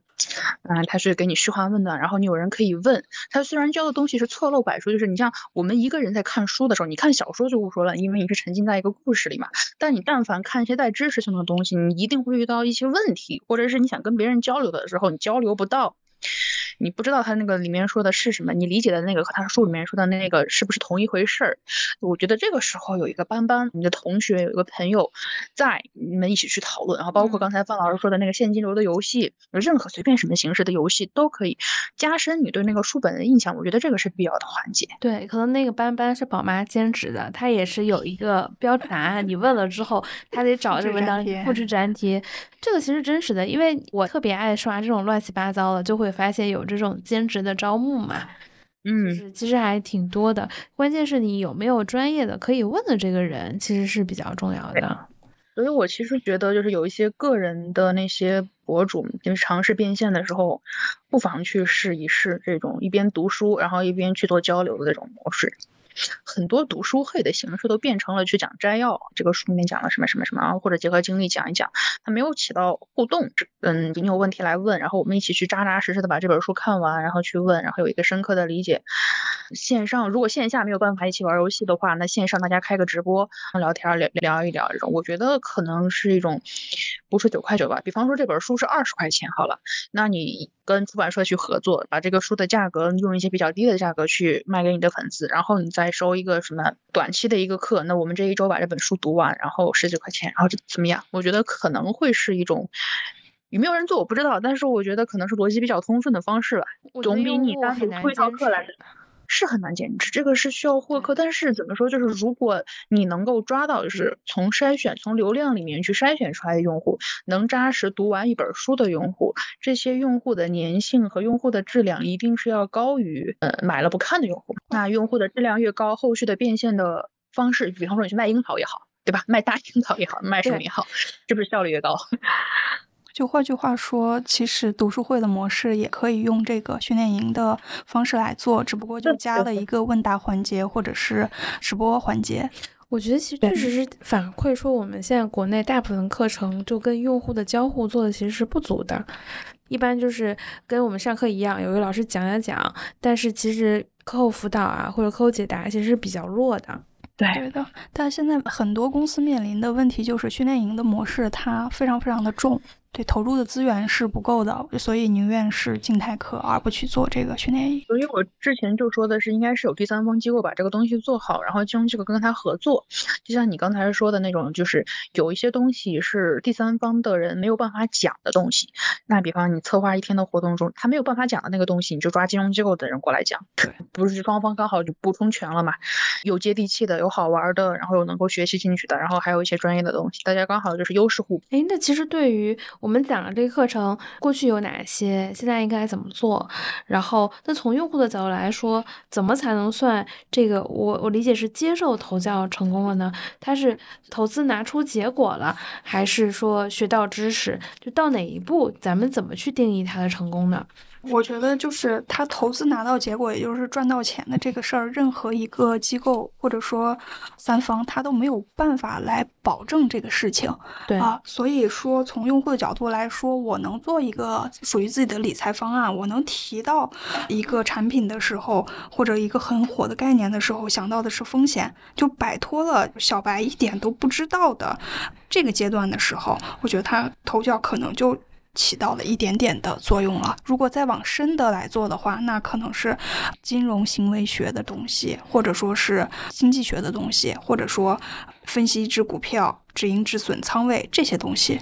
嗯，他是给你嘘寒问暖，然后你有人可以问。他虽然教的东西是错漏百出，就是你像我们一个人在看书的时候，你看小说就不说了，因为你是沉浸在一个故事里嘛。但你但凡看一些带知识性的东西，你一定会遇到一些问题，或者是你想跟别人交流的时候，你交流不到。你不知道他那个里面说的是什么，你理解的那个和他书里面说的那个是不是同一回事儿？我觉得这个时候有一个班班，你的同学有一个朋友在，你们一起去讨论，然后包括刚才范老师说的那个现金流的游戏，任何随便什么形式的游戏都可以加深你对那个书本的印象。我觉得这个是必要的环节。对，可能那个班班是宝妈兼职的，他也是有一个标准答案，你问了之后，他得找这文章复制粘贴。这个其实真实的，因为我特别爱刷这种乱七八糟的，就会发现有这种兼职的招募嘛，嗯，其实还挺多的。关键是你有没有专业的可以问的这个人，其实是比较重要的。所以我其实觉得，就是有一些个人的那些博主，就是尝试变现的时候，不妨去试一试这种一边读书，然后一边去做交流的这种模式。很多读书会的形式都变成了去讲摘要，这个书里面讲了什么什么什么，或者结合经历讲一讲，它没有起到互动。嗯，你有问题来问，然后我们一起去扎扎实实的把这本书看完，然后去问，然后有一个深刻的理解。线上如果线下没有办法一起玩游戏的话，那线上大家开个直播聊天聊聊一聊这种，我觉得可能是一种，不是九块九吧？比方说这本书是二十块钱好了，那你跟出版社去合作，把这个书的价格用一些比较低的价格去卖给你的粉丝，然后你再。收一个什么短期的一个课，那我们这一周把这本书读完，然后十几块钱，然后怎么样？我觉得可能会是一种有没有人做我不知道，但是我觉得可能是逻辑比较通顺的方式吧，总比你单独推套课来。是很难坚持，这个是需要获客。但是怎么说，就是如果你能够抓到，就是从筛选、从流量里面去筛选出来的用户，能扎实读完一本书的用户，这些用户的粘性和用户的质量一定是要高于呃买了不看的用户。那用户的质量越高，后续的变现的方式，比方说你去卖樱桃也好，对吧？卖大樱桃也好，卖什么也好，是不是效率越高？就换句话说，其实读书会的模式也可以用这个训练营的方式来做，只不过就加了一个问答环节或者是直播环节。我觉得其实确实是反馈说，我们现在国内大部分课程就跟用户的交互做的其实是不足的，一般就是跟我们上课一样，有一个老师讲讲讲，但是其实课后辅导啊或者课后解答其实是比较弱的。对的，但现在很多公司面临的问题就是训练营的模式它非常非常的重。对，投入的资源是不够的，所以宁愿是静态课，而不去做这个训练营。所以我之前就说的是，应该是有第三方机构把这个东西做好，然后金融机构跟他合作。就像你刚才说的那种，就是有一些东西是第三方的人没有办法讲的东西。那比方你策划一天的活动中，他没有办法讲的那个东西，你就抓金融机构的人过来讲。对，不是双方刚好就补充全了嘛？有接地气的，有好玩的，然后有能够学习进去的，然后还有一些专业的东西，大家刚好就是优势互补。哎，那其实对于我们讲了这个课程，过去有哪些，现在应该怎么做？然后，那从用户的角度来说，怎么才能算这个？我我理解是接受投教成功了呢？他是投资拿出结果了，还是说学到知识？就到哪一步，咱们怎么去定义它的成功呢？我觉得就是他投资拿到结果，也就是赚到钱的这个事儿，任何一个机构或者说三方，他都没有办法来保证这个事情。对啊，所以说从用户的角度来说，我能做一个属于自己的理财方案，我能提到一个产品的时候，或者一个很火的概念的时候，想到的是风险，就摆脱了小白一点都不知道的这个阶段的时候，我觉得他投教可能就。起到了一点点的作用了。如果再往深的来做的话，那可能是金融行为学的东西，或者说是经济学的东西，或者说分析一只股票止盈止损仓位这些东西。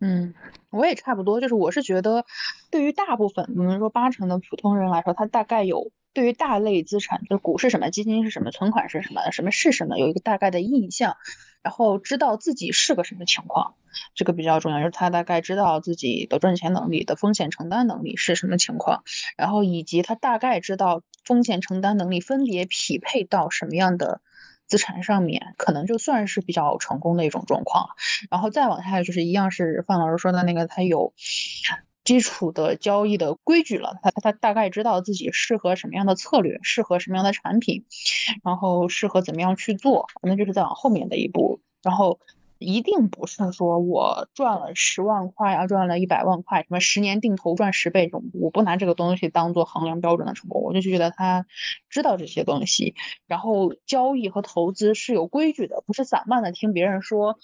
嗯，我也差不多，就是我是觉得，对于大部分，比如说八成的普通人来说，他大概有对于大类资产，就是股是什么，基金是什么，存款是什么，什么是什么，有一个大概的印象，然后知道自己是个什么情况。这个比较重要，就是他大概知道自己的赚钱能力的风险承担能力是什么情况，然后以及他大概知道风险承担能力分别匹配到什么样的资产上面，可能就算是比较成功的一种状况。然后再往下就是一样是范老师说的那个，他有基础的交易的规矩了，他他大概知道自己适合什么样的策略，适合什么样的产品，然后适合怎么样去做，那就是再往后面的一步，然后。一定不是说我赚了十万块啊，赚了一百万块，什么十年定投赚十倍这种，我不拿这个东西当做衡量标准的成功。我就觉得他知道这些东西，然后交易和投资是有规矩的，不是散漫的听别人说。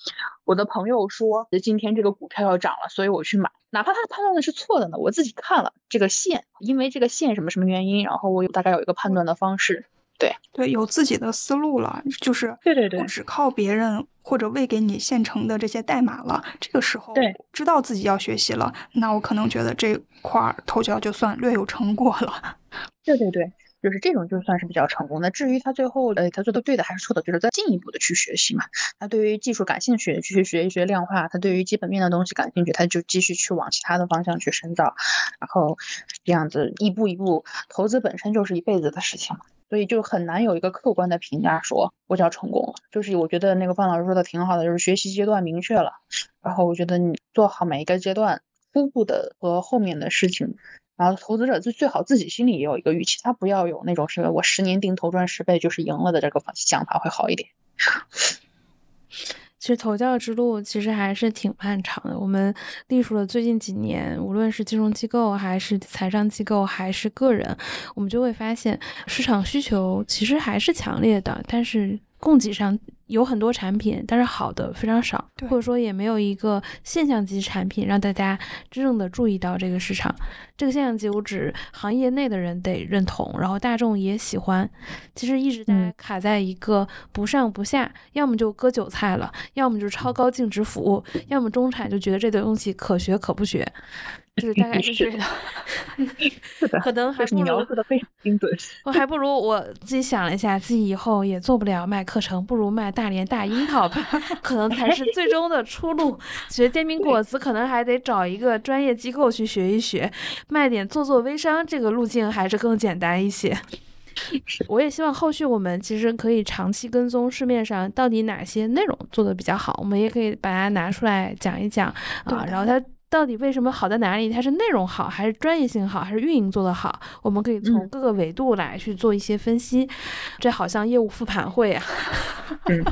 我的朋友说今天这个股票要涨了，所以我去买，哪怕他判断的是错的呢，我自己看了这个线，因为这个线什么什么原因，然后我有大概有一个判断的方式。对对，有自己的思路了，就是对对对，不只靠别人或者喂给你现成的这些代码了。这个时候，对，知道自己要学习了，那我可能觉得这块儿头教就算略有成果了。对对对，就是这种就算是比较成功的。至于他最后，呃，他做的对的还是错的，就是再进一步的去学习嘛。他对于技术感兴趣，继续学一学量化；他对于基本面的东西感兴趣，他就继续去往其他的方向去深造。然后这样子一步一步，投资本身就是一辈子的事情嘛。所以就很难有一个客观的评价，说我叫成功了。就是我觉得那个范老师说的挺好的，就是学习阶段明确了，然后我觉得你做好每一个阶段初步的和后面的事情，然后投资者最最好自己心里也有一个预期，他不要有那种是我十年定投赚十倍就是赢了的这个想法会好一点。其实投教之路其实还是挺漫长的。我们历数了最近几年，无论是金融机构，还是财商机构，还是个人，我们就会发现市场需求其实还是强烈的，但是供给上。有很多产品，但是好的非常少，或者说也没有一个现象级产品让大家真正的注意到这个市场。这个现象级，我指行业内的人得认同，然后大众也喜欢。其实一直在卡在一个不上不下，要么就割韭菜了，要么就是超高净值服务，要么中产就觉得这东西可学可不学。就是大概是这样，是的，可能还你描述的非常精准。我还不如我自己想了一下，自己以后也做不了卖课程，不如卖大连大樱桃吧，可能才是最终的出路。学煎饼果子可能还得找一个专业机构去学一学，卖点做做微商，这个路径还是更简单一些。我也希望后续我们其实可以长期跟踪市面上到底哪些内容做的比较好，我们也可以把它拿出来讲一讲啊，然后它。到底为什么好在哪里？它是内容好，还是专业性好，还是运营做得好？我们可以从各个维度来去做一些分析。这好像业务复盘会啊。嗯，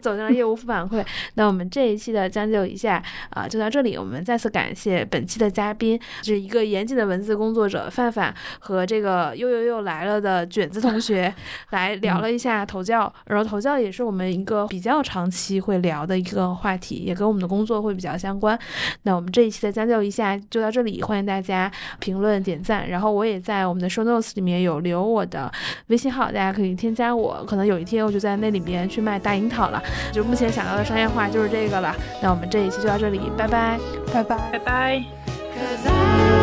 走进了业务复盘会。那我们这一期的将就一下啊，就到这里。我们再次感谢本期的嘉宾，是一个严谨的文字工作者范范和这个又又又来了的卷子同学，来 聊了一下投教。然后投教也是我们一个比较长期会聊的一个话题，也跟我们的工作会比较相关。那我们这一期的将就一下就到这里，欢迎大家评论点赞。然后我也在我们的 show notes 里面有留我的微信号，大家可以添加我。可能有一天我就在那里面去卖大樱桃了。就目前想到的商业化就是这个了。那我们这一期就到这里，拜拜，拜拜，拜拜。Cause I